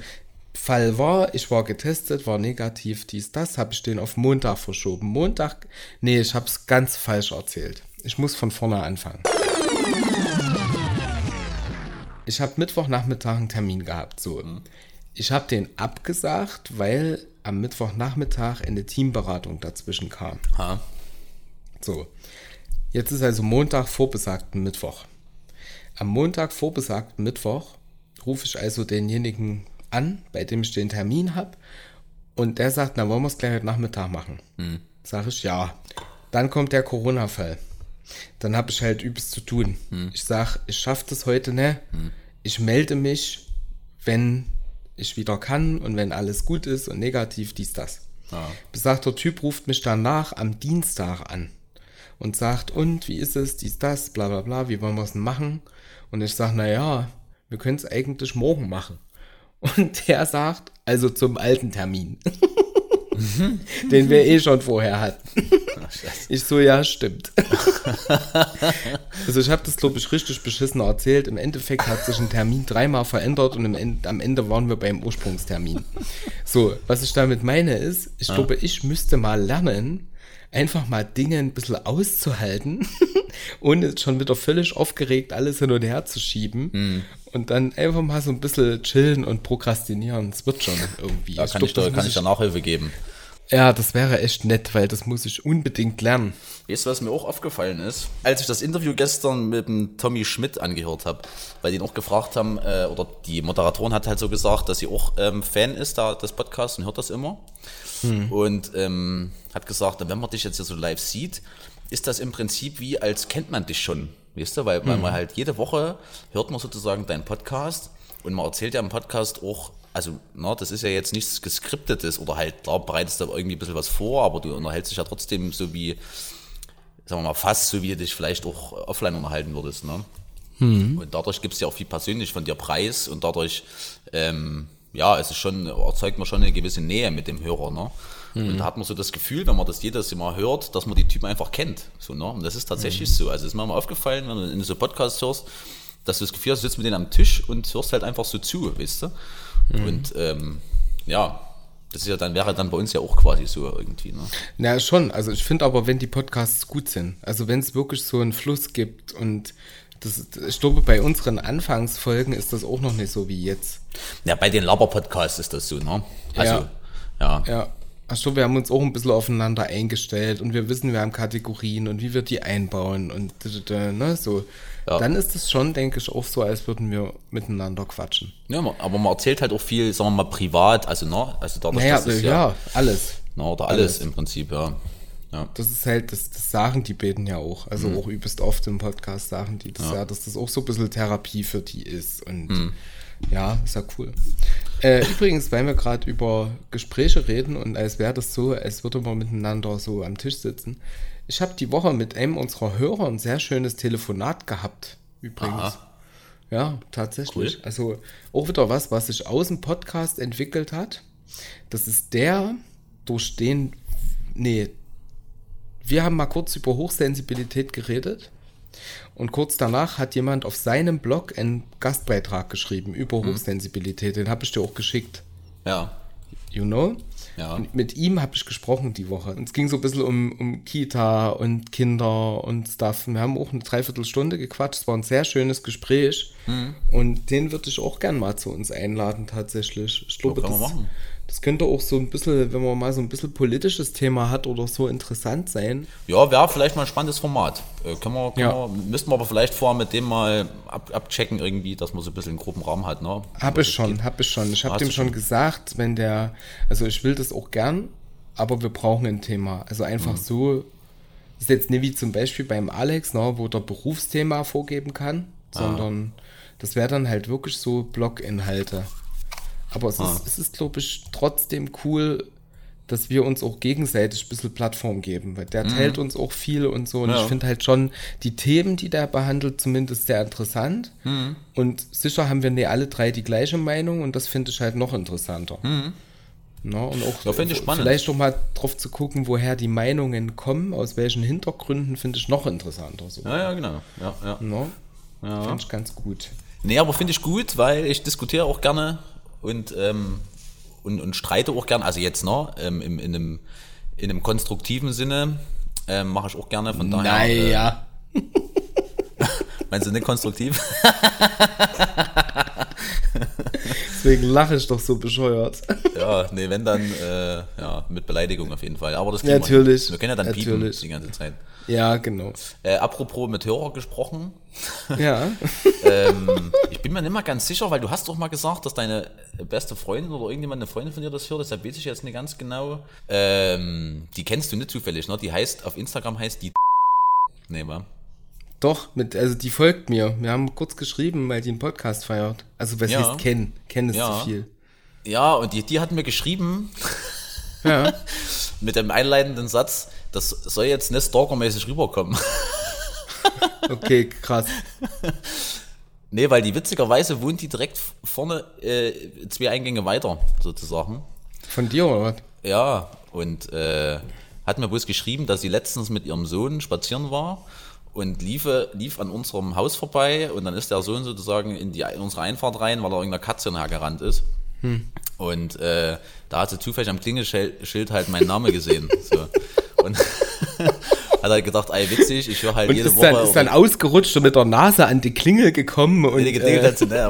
Fall war, ich war getestet, war negativ, dies, das, habe ich den auf Montag verschoben. Montag, nee, ich habe es ganz falsch erzählt. Ich muss von vorne anfangen. Ich habe Mittwochnachmittag einen Termin gehabt, so. Ich habe den abgesagt, weil am Mittwochnachmittag eine Teamberatung dazwischen kam. Ha. So. Jetzt ist also Montag vor besagten Mittwoch. Am Montag vor besagten Mittwoch rufe ich also denjenigen an, bei dem ich den Termin habe. Und der sagt, na, wollen wir es gleich heute Nachmittag machen? Sag ich, ja. Dann kommt der Corona-Fall. Dann habe ich halt übelst zu tun. Ich sag, ich schaffe das heute nicht. Ich melde mich, wenn ich wieder kann und wenn alles gut ist und negativ, dies, das. Besagter Typ ruft mich danach am Dienstag an und sagt, und wie ist es, dies, das, bla bla bla, wie wollen wir es denn machen? Und ich sage, naja, wir können es eigentlich morgen machen. Und der sagt, also zum alten Termin, den wir eh schon vorher hatten. Ich so, ja, stimmt. also ich habe das, glaube ich, richtig beschissen erzählt. Im Endeffekt hat sich ein Termin dreimal verändert und Ende, am Ende waren wir beim Ursprungstermin. So, was ich damit meine ist, ich glaube, ich müsste mal lernen, einfach mal Dinge ein bisschen auszuhalten, ohne schon wieder völlig aufgeregt alles hin und her zu schieben. Hm. Und dann einfach mal so ein bisschen chillen und prokrastinieren. Es wird schon irgendwie. Da kann, glaub, ich, da, kann muss ich da Nachhilfe geben. Ja, das wäre echt nett, weil das muss ich unbedingt lernen. Weißt du, was mir auch aufgefallen ist? Als ich das Interview gestern mit dem Tommy Schmidt angehört habe, weil die ihn auch gefragt haben, äh, oder die Moderatorin hat halt so gesagt, dass sie auch ähm, Fan ist da, des Podcasts und hört das immer. Und ähm, hat gesagt, wenn man dich jetzt hier so live sieht, ist das im Prinzip wie, als kennt man dich schon. Weißt du, weil, weil man halt jede Woche hört man sozusagen deinen Podcast und man erzählt ja im Podcast auch, also, na, das ist ja jetzt nichts Geskriptetes oder halt, klar, bereitest du irgendwie ein bisschen was vor, aber du unterhältst dich ja trotzdem so wie, sagen wir mal, fast so wie du dich vielleicht auch offline unterhalten würdest, ne? Und dadurch gibst du ja auch viel persönlich von dir preis und dadurch, ähm, ja, es ist schon, erzeugt man schon eine gewisse Nähe mit dem Hörer, ne? Und da hat man so das Gefühl, wenn man das jedes Mal hört, dass man die Typen einfach kennt. So, ne? Und das ist tatsächlich so. Also es ist mir mal aufgefallen, wenn du in so Podcasts hörst, dass du das Gefühl hast, du sitzt mit denen am Tisch und hörst halt einfach so zu, weißt du? Und ähm, ja, das ist ja dann, wäre dann bei uns ja auch quasi so irgendwie, ne? Na schon, also ich finde aber, wenn die Podcasts gut sind, also wenn es wirklich so einen Fluss gibt und das, ich glaube, bei unseren Anfangsfolgen ist das auch noch nicht so wie jetzt. Ja, bei den Laber-Podcasts ist das so, ne? Also, Ja. ja. Ja, ach so, wir haben uns auch ein bisschen aufeinander eingestellt und wir wissen, wir haben Kategorien und wie wir die einbauen und ne, so. Ja. Dann ist es schon, denke ich, auch so, als würden wir miteinander quatschen. Ja, aber man erzählt halt auch viel, sagen wir mal, privat, also, ne? Also dadurch, Naja, dass es ja, alles. Ne, oder alles, alles. im Prinzip, ja. ja. Das ist halt, das, das sagen die beiden ja auch. Also auch übelst oft im Podcast sagen die das ja. dass das auch so ein bisschen Therapie für die ist. Und ja, ist ja cool. Äh, übrigens, weil wir gerade über Gespräche reden und als wäre das so, als würde man miteinander so am Tisch sitzen. Ich habe die Woche mit einem unserer Hörer ein sehr schönes Telefonat gehabt. Übrigens. Aha. Ja, tatsächlich. Cool. Also auch wieder was, was sich aus dem Podcast entwickelt hat. Das ist der, durch den, nee, wir haben mal kurz über Hochsensibilität geredet. Und kurz danach hat jemand auf seinem Blog einen Gastbeitrag geschrieben über Mhm. Hochsensibilität. Den habe ich dir auch geschickt. Ja. You know? Ja. Und mit ihm habe ich gesprochen die Woche. Und es ging so ein bisschen um, um Kita und Kinder und Stuff. Wir haben auch eine Dreiviertelstunde gequatscht. Es war ein sehr schönes Gespräch. Mhm. Und den würde ich auch gern mal zu uns einladen, tatsächlich. Ich glaube, man das, machen. Das könnte auch so ein bisschen, wenn man mal so ein bisschen politisches Thema hat oder so, interessant sein. Ja, wäre vielleicht mal ein spannendes Format. Äh, können wir, können Ja. wir, müssten wir aber vielleicht vorher mit dem mal ab, abchecken irgendwie, dass man so ein bisschen einen groben Rahmen hat, ne? Habe ich schon, habe ich schon. Ich habe dem schon gesagt, wenn der, also ich will das auch gern, aber wir brauchen ein Thema. Also einfach Mhm. so, ist jetzt nicht wie zum Beispiel beim Alex, ne, wo der Berufsthema vorgeben kann, Ah. sondern das wäre dann halt wirklich so Bloginhalte. Aber es Ah. ist, es ist glaube ich, trotzdem cool, dass wir uns auch gegenseitig ein bisschen Plattform geben, weil der teilt uns auch viel und so. Und Mhm. Ja. ich finde halt schon die Themen, die der behandelt, zumindest sehr interessant. Mhm. Und sicher haben wir nicht alle drei die gleiche Meinung und das finde ich halt noch interessanter. Na, und auch Mhm. Ja, ich spannend. vielleicht auch mal drauf zu gucken, woher die Meinungen kommen, aus welchen Hintergründen, finde ich noch interessanter. So. Ja, ja, genau. Ja, ja. Na, Ja. Finde ich ganz gut. Nee, aber finde ich gut, weil ich diskutiere auch gerne und, ähm, und, und streite auch gerne. Also jetzt, ne, ähm, im, in, einem, in einem konstruktiven Sinne ähm, mache ich auch gerne. Von daher. Äh, Naja. meinst du nicht konstruktiv? Deswegen lache ich doch so bescheuert. ja, nee, wenn dann, äh, ja, mit Beleidigung auf jeden Fall. Aber das kriegen wir Natürlich. Wir können ja dann piepen natürlich. die ganze Zeit. ja, genau. Äh, apropos mit Hörer gesprochen. Ja. ähm, ich bin mir nicht mal ganz sicher, weil du hast doch mal gesagt, dass deine beste Freundin oder irgendjemand eine Freundin von dir das hört, deshalb weiß ich jetzt nicht ganz genau. Ähm, die kennst du nicht zufällig, ne? Die heißt, auf Instagram heißt die Nee, wa? Doch, mit, also die folgt mir. Wir haben kurz geschrieben, weil die einen Podcast feiert. Also was Ja. heißt kennen? Kennen ist Ja. zu viel. Ja, und die, die hat mir geschrieben Ja. mit dem einleitenden Satz, das soll jetzt nicht stalkermäßig rüberkommen. Okay, krass. nee, weil die witzigerweise wohnt die direkt vorne äh, zwei Eingänge weiter, sozusagen. Von dir oder was? Ja, und äh, hat mir bloß geschrieben, dass sie letztens mit ihrem Sohn spazieren war und liefe, lief an unserem Haus vorbei und dann ist der Sohn sozusagen in, die, in unsere Einfahrt rein, weil er irgendeiner Katze nachgerannt ist. Und äh, da hat sie zufällig am Klingelschild halt meinen Namen gesehen. So. Und hat halt gedacht, ey, witzig, ich höre halt Und jede ist Woche. dann, ist dann ausgerutscht und mit der Nase an die Klingel gekommen und Nee, geklingelt äh, hat sie nicht,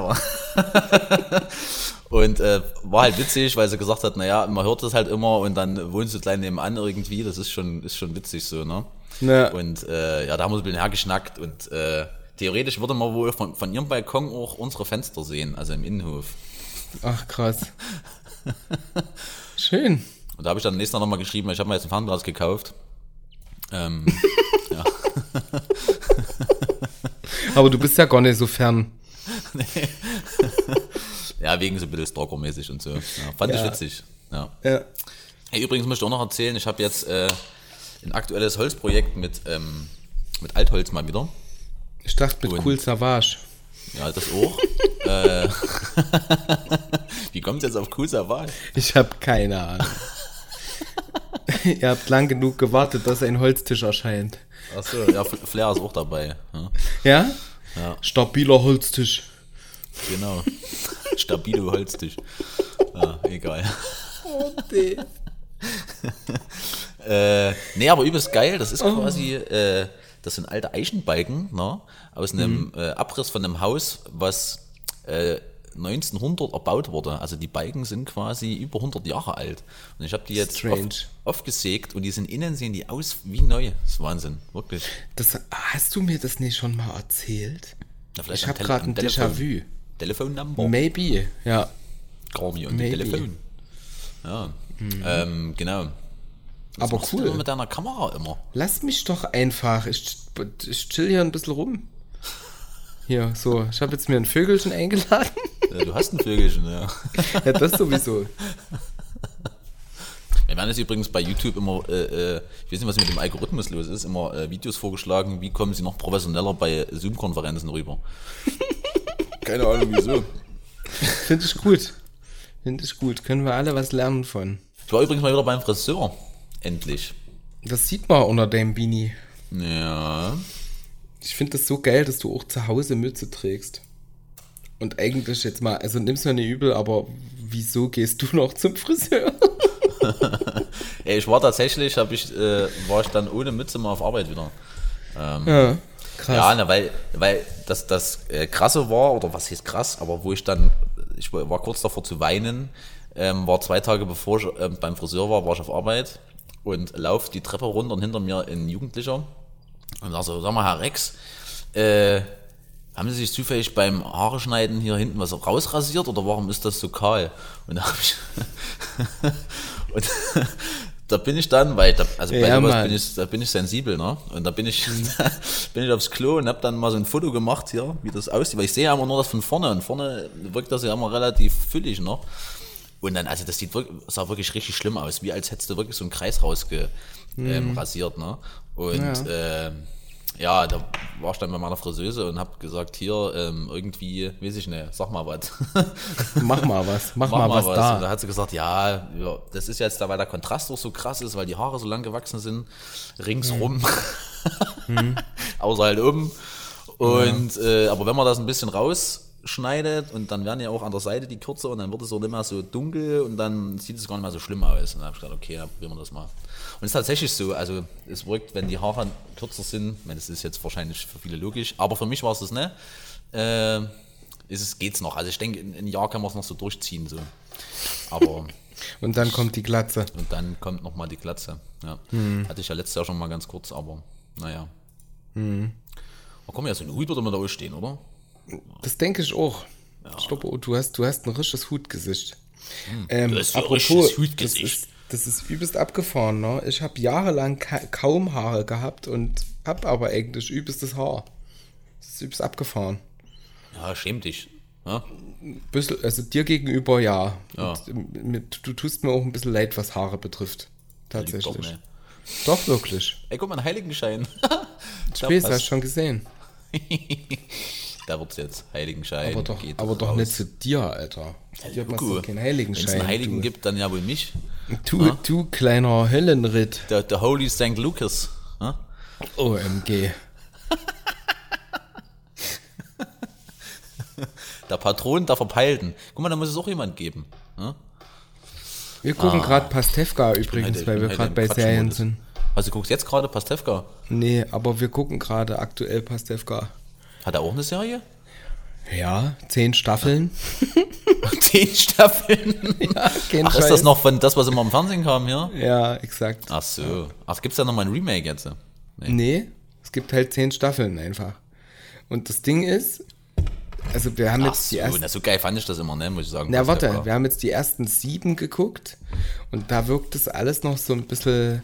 und äh, war halt witzig, weil sie gesagt hat, naja, man hört das halt immer und dann wohnst du gleich nebenan irgendwie, das ist schon, ist schon witzig so, ne? Ja. Und äh, ja, da haben wir so ein bisschen hergeschnackt und äh, theoretisch würde man wohl von, von ihrem Balkon auch unsere Fenster sehen, also im Innenhof. ach krass. Schön. Und da habe ich dann nächstes Mal nochmal geschrieben, ich habe mir jetzt ein Fernglas gekauft. Ähm, Aber du bist ja gar nicht so fern. ja, wegen so ein bisschen Stalker-mäßig und so. Ja, fand ich Ja. witzig. Ja. Ja. Hey, übrigens möchte ich auch noch erzählen, ich habe jetzt äh, ein aktuelles Holzprojekt mit, ähm, mit Altholz mal wieder. Ich dachte mit Und- Cool Savage. Ja, das auch. äh, wie kommt jetzt auf Cool Savage? Ich habe keine Ahnung. Ihr habt lang genug gewartet, dass ein Holztisch erscheint. Achso, ja, Flair ist auch dabei. Ja, Ja? Ja. Stabiler Holztisch. genau. Stabile Holztisch. Ja, egal. Nee. Äh, nee, aber übelst geil. Das ist quasi, äh, das sind alte Eichenbalken, ne? Aus einem äh, Abriss von einem Haus, was äh, 1900 erbaut wurde. Also die Balken sind quasi über 100 Jahre alt. Und ich habe die jetzt Strange. oft, aufgesägt und die sind innen, sehen die aus wie neu. Das ist Wahnsinn, wirklich. Das, hast du mir das nicht schon mal erzählt? Na, Ich habe gerade ein. Déjà-vu. Telefonnummer. Maybe, ja. Garmi und Maybe. Telefon. Ja, ähm, genau. Was Aber du cool. denn mit deiner Kamera immer? Lass mich doch einfach. Ich, ich chill hier ein bisschen rum. Hier, so. Ich habe jetzt mir ein Vögelchen eingeladen. Ja, du hast ein Vögelchen, ja. ja, das sowieso. Wir werden jetzt übrigens bei YouTube immer, äh, äh, ich weiß nicht, was mit dem Algorithmus los ist, immer äh, Videos vorgeschlagen, wie kommen sie noch professioneller bei Zoom-Konferenzen rüber. Keine Ahnung wieso. Finde ich gut. Finde ich gut. Können wir alle was lernen von. Ich war übrigens mal wieder beim Friseur. Endlich. Das sieht man unter deinem Beanie. Ja. Ich finde das so geil, dass du auch zu Hause Mütze trägst. Und eigentlich jetzt mal, also nimm's mir nicht übel, aber wieso gehst du noch zum Friseur? Ja, ich war tatsächlich, hab ich, äh, war ich dann ohne Mütze mal auf Arbeit wieder. Ja, krass. Ja, na, weil, weil das, das äh, krasse war, oder was heißt krass, aber wo ich dann, ich war kurz davor zu weinen, ähm, war zwei Tage bevor ich ähm, beim Friseur war, war ich auf Arbeit und lauf die Treppe runter und hinter mir ein Jugendlicher und sag so, sag mal, Herr Rex, äh, haben Sie sich zufällig beim Haare schneiden hier hinten was rausrasiert oder warum ist das so kahl? Und da habe ich und da bin ich dann, weil da, also bei Ja, sowas bin ich, da bin ich sensibel, ne? Und da bin ich, bin ich aufs Klo und hab dann mal so ein Foto gemacht hier, wie das aussieht, weil ich sehe ja immer nur das von vorne und vorne wirkt das ja immer relativ füllig noch. Und dann, also das sieht wirklich, sah wirklich richtig schlimm aus, wie als hättest du wirklich so einen Kreis rausge ähm, rasiert, ne? Und ja. ja, da war ich dann bei meiner Friseuse und hab gesagt, hier, ähm, irgendwie, weiß ich nicht, sag mal was. Mach mal was, mach, mal, was, Und da da. hat sie gesagt, ja, ja, das ist jetzt da, weil der Kontrast auch so krass ist, weil die Haare so lang gewachsen sind, ringsrum, Mhm. außer halt oben. Und, äh, aber wenn man das ein bisschen rausschneidet und dann werden ja auch an der Seite die kürzer und dann wird es auch nicht mehr so dunkel und dann sieht es gar nicht mehr so schlimm aus. Und dann habe ich gedacht, okay, dann probieren wir das mal. Und es ist tatsächlich so, also es wirkt, wenn die Haare kürzer sind, ich meine, das ist jetzt wahrscheinlich für viele logisch, aber für mich war es das nicht. Äh, ist es, geht's noch. Also ich denke, in ein Jahr kann man es noch so durchziehen. So. Aber Und dann kommt die Glatze. und dann kommt noch mal die Glatze. Ja. Hm. Hatte ich ja letztes Jahr schon mal ganz kurz, aber naja. Mhm. Oh, komm ja, so ein Hut würde man da stehen, oder? Das denke ich auch. Ich glaube, oh, du hast, du hast ein richtiges Hutgesicht. Ähm, Hm. Du hast ein apropos, richtiges das Hutgesicht. ist, das ist übelst abgefahren. Ne? Ich habe jahrelang ka kaum Haare gehabt und habe aber eigentlich übelstes Haar. Das ist übelst abgefahren. Ja, schäm dich. Ja? Bisschen, also dir gegenüber ja. Ja. Und, mit, du tust mir auch ein bisschen leid, was Haare betrifft. Tatsächlich. doch, ne? Doch, wirklich. Ey, guck mal, ein Heiligenschein. Passt. hast du schon gesehen. da wird's jetzt. Heiligenschein. Aber doch, aber doch raus. nicht zu dir, Alter. Dir machst du keinen Wenn es Heiligenschein. einen Heiligen du. gibt, dann ja wohl mich. Du, du kleiner Höllenritt. Der, der Holy St. Lucas. Ja? OMG. Der Patron der Verpeilten. Guck mal, da muss es auch jemand geben. Ja? Wir gucken gerade Pastewka übrigens, heute- weil wir gerade bei Serien sind. Also du guckst jetzt gerade Pastewka. Nee, aber wir gucken gerade aktuell Pastewka. Hat er auch eine Serie? Ja, zehn Staffeln. Zehn Staffeln. Kein Ach, ist das noch von das, was immer im Fernsehen kam, ja? Ja, exakt. Ach so. Ach, gibt's da noch mal ein Remake jetzt? Nee. Nee, es gibt halt zehn Staffeln einfach. Und das Ding ist, also wir haben Ach jetzt die so, ersten. na, so geil fand ich das immer, ne, muss ich sagen. Na, warte, wir haben jetzt die ersten sieben geguckt und da wirkt das alles noch so ein bisschen,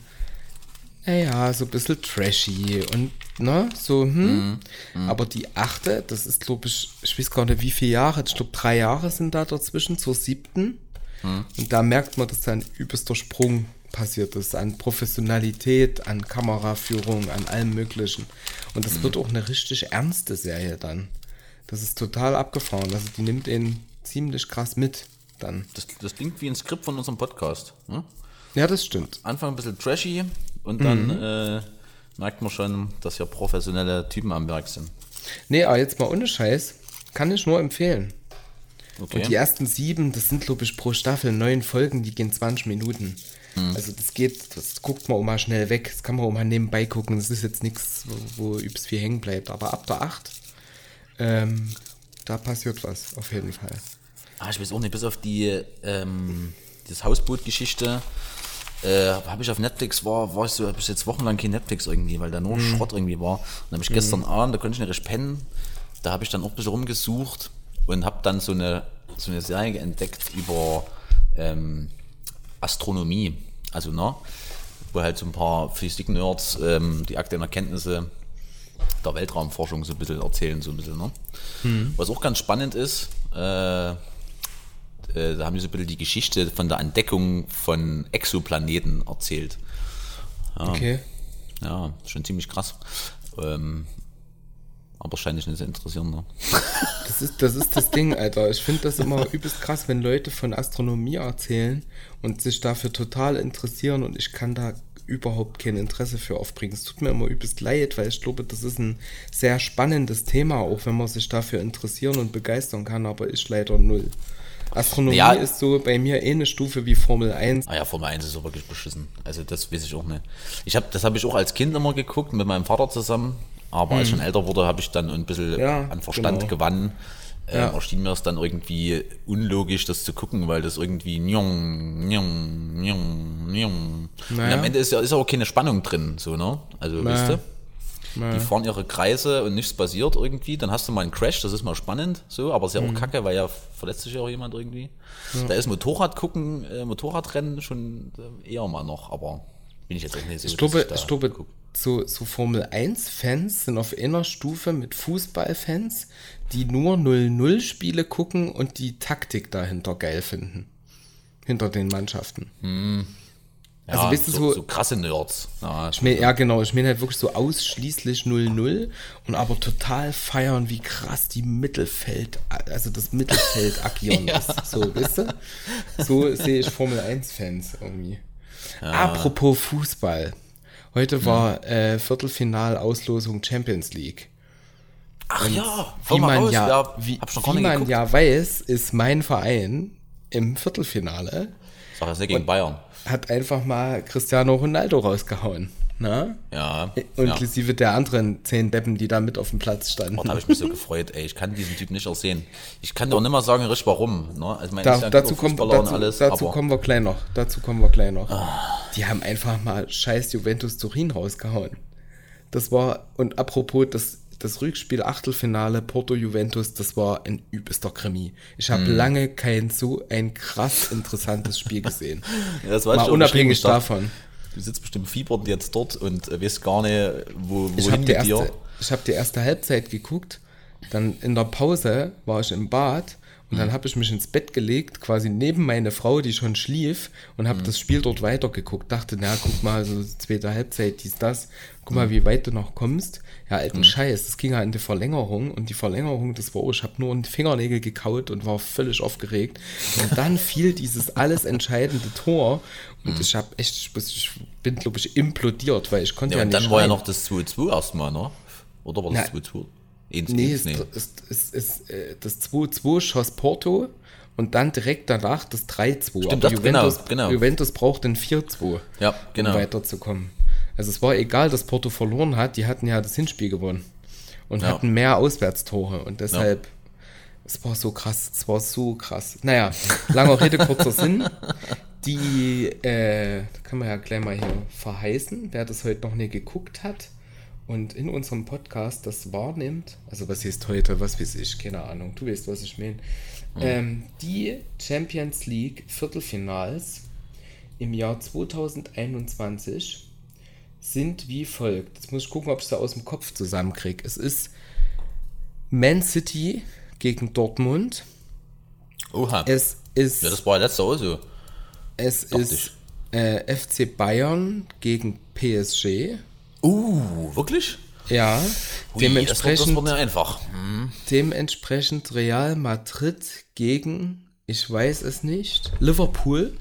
naja, so ein bisschen trashy und, ne, so, hm. Aber die achte, das ist, glaube ich, ich weiß gar nicht, wie viele Jahre, ich glaube, drei Jahre sind da dazwischen, zur siebten. Und da merkt man, dass da ein übelster Sprung passiert ist an Professionalität, an Kameraführung, an allem Möglichen. Und das wird auch eine richtig ernste Serie dann. Das ist total abgefahren. Also die nimmt ihn ziemlich krass mit dann. Das, das klingt wie ein Skript von unserem Podcast. Ne? Ja, das stimmt. Anfang ein bisschen trashy und dann Mhm. äh, merkt man schon, dass hier professionelle Typen am Werk sind. Nee, aber jetzt mal ohne Scheiß. Kann ich nur empfehlen. Okay. Und die ersten sieben, das sind, glaube ich, pro Staffel neun Folgen, die gehen 20 Minuten. Hm. Also das geht, das guckt man auch mal schnell weg. Das kann man auch mal nebenbei gucken. Das ist jetzt nichts, wo, wo übelst viel hängen bleibt. Aber ab der 8, ähm, da passiert was, auf jeden Fall. Ah, ich weiß auch nicht, bis auf die ähm, das Hausboot-Geschichte äh, habe ich auf Netflix war, war ich so, habe ich jetzt wochenlang kein Netflix irgendwie, weil da nur Schrott irgendwie war. Und dann habe ich gestern Abend, da konnte ich nicht richtig pennen, da habe ich dann auch ein bisschen rumgesucht und habe dann so eine, so eine Serie entdeckt über ähm, Astronomie. Also, ne? Wo halt so ein paar Physik-Nerds ähm, die aktuellen Erkenntnisse der Weltraumforschung so ein bisschen erzählen, so ein bisschen, ne? Was auch ganz spannend ist, äh, äh, da haben die so ein bisschen die Geschichte von der Entdeckung von Exoplaneten erzählt. Okay. Ja, schon ziemlich krass. Ähm, aber scheint dich nicht zu interessieren, ne? Das ist, das ist das Ding, Alter. Ich finde das immer übelst krass, wenn Leute von Astronomie erzählen und sich dafür total interessieren und ich kann da überhaupt kein Interesse für aufbringen. Es tut mir immer übelst leid, weil ich glaube, das ist ein sehr spannendes Thema, auch wenn man sich dafür interessieren und begeistern kann, aber ich leider null. Astronomie Ja. ist so bei mir eh eine Stufe wie Formel 1. Ah ja, Formel 1 ist so wirklich beschissen. Also das weiß ich auch nicht. Ich hab, das habe ich auch als Kind immer geguckt, mit meinem Vater zusammen. Aber als ich schon älter wurde, habe ich dann ein bisschen Hm. Ja, an Verstand genau. gewonnen. Ähm, Ja. Erschien mir es dann irgendwie unlogisch, das zu gucken, weil das irgendwie njong, njong, njong, njong. Und Naja. am Ende ist ja, ist ja auch keine Spannung drin, so, ne? Also, Naja. weißt du? Die fahren ihre Kreise und nichts passiert irgendwie. Dann hast du mal einen Crash, das ist mal spannend, so, aber ist ja Mhm. auch kacke, weil ja verletzt sich ja auch jemand irgendwie. Da ist Motorrad gucken, äh, Motorradrennen schon äh, eher mal noch, aber bin ich jetzt auch nicht so. Ich glaube, da ich glaube guck. so, so Formel 1-Fans sind auf einer Stufe mit Fußballfans, die nur 0-0-Spiele gucken und die Taktik dahinter geil finden. Hinter den Mannschaften. Ja, also bist du so, so- so krasse Nerds. Ja, Ich mein, ja, genau. Ich meine halt wirklich so ausschließlich 0-0 und aber total feiern, wie krass die Mittelfeld, also das Mittelfeld agieren ist. So, weißt du? So sehe ich Formel 1-Fans irgendwie. Apropos Fußball. Heute war äh, Viertelfinal-Auslosung Champions League. Ach ja, Wie man, raus. ja, wie, wie man geguckt. ja weiß, ist mein Verein im Viertelfinale Sag jetzt nicht gegen Bayern. Hat einfach mal Cristiano Ronaldo rausgehauen. Na? Ja. ja. Inklusive der anderen zehn Deppen, die da mit auf dem Platz standen. Da habe ich mich so gefreut, ey. Ich kann diesen Typ nicht ersehen. Ich kann auch nicht mal sagen, richtig warum. Ne? Also, mein, Da, dazu und dazu, alles, dazu Ah. kommen wir gleich noch. Dazu kommen wir gleich noch. Die haben einfach mal scheiß Juventus Turin rausgehauen. Das war, und apropos, das, das Rückspiel Achtelfinale Porto Juventus, das war ein übelster Krimi. Ich habe Hm. lange kein so ein krass interessantes Spiel gesehen. Ja, das weiß mal ich unabhängig davon. Du sitzt bestimmt fiebernd jetzt dort und äh, weißt gar nicht, wo, Ich wohin habe die, mit dir. erste- ich hab die erste Halbzeit geguckt, dann in der Pause war ich im Bad und Mhm. dann habe ich mich ins Bett gelegt, quasi neben meine Frau, die schon schlief und Mhm. habe das Spiel dort weitergeguckt. Dachte, na, guck mal, so zweite Halbzeit, dies, das. Guck Mhm. mal, wie weit du noch kommst. Ja, alten Scheiß, es ging ja in die Verlängerung und die Verlängerung, das war, ich habe nur einen Fingernägel gekaut und war völlig aufgeregt. Und dann fiel dieses alles entscheidende Tor Mhm. und ich habe echt, ich ich bin, glaube ich, implodiert, weil ich konnte Ja, ja, und nicht dann war ja schreien. noch das 2-2 erstmal, ne? Oder war das Na, 2-2? Eins, Nee, es, es, es, äh, das 2-2 schoss Porto und dann direkt danach das 3-2. Stimmt, das- genau, genau. Juventus braucht den 4-2, Ja, genau. um weiterzukommen. Also es war egal, dass Porto verloren hat, die hatten ja das Hinspiel gewonnen und Ja. hatten mehr Auswärtstore und deshalb, es war so krass, es war so krass. Naja, langer Rede, kurzer Sinn. Die, äh, da kann man ja gleich mal hier verheißen, wer das heute noch nie geguckt hat und in unserem Podcast das wahrnimmt. Also was heißt heute, was weiß ich, keine Ahnung, du weißt, was ich meine. Ähm, die Champions League Viertelfinals im Jahr 2021 sind wie folgt. Jetzt muss ich gucken, ob ich es aus dem Kopf zusammenkriege. Es ist Man City gegen Dortmund. Oha. Es ist, ja, das war ja letzte auch so. es dachte ist äh, FC Bayern gegen PSG. Uh, wirklich? Ja, Ui, dementsprechend, das wird einfach. dementsprechend Real Madrid gegen, ich weiß es nicht, Liverpool.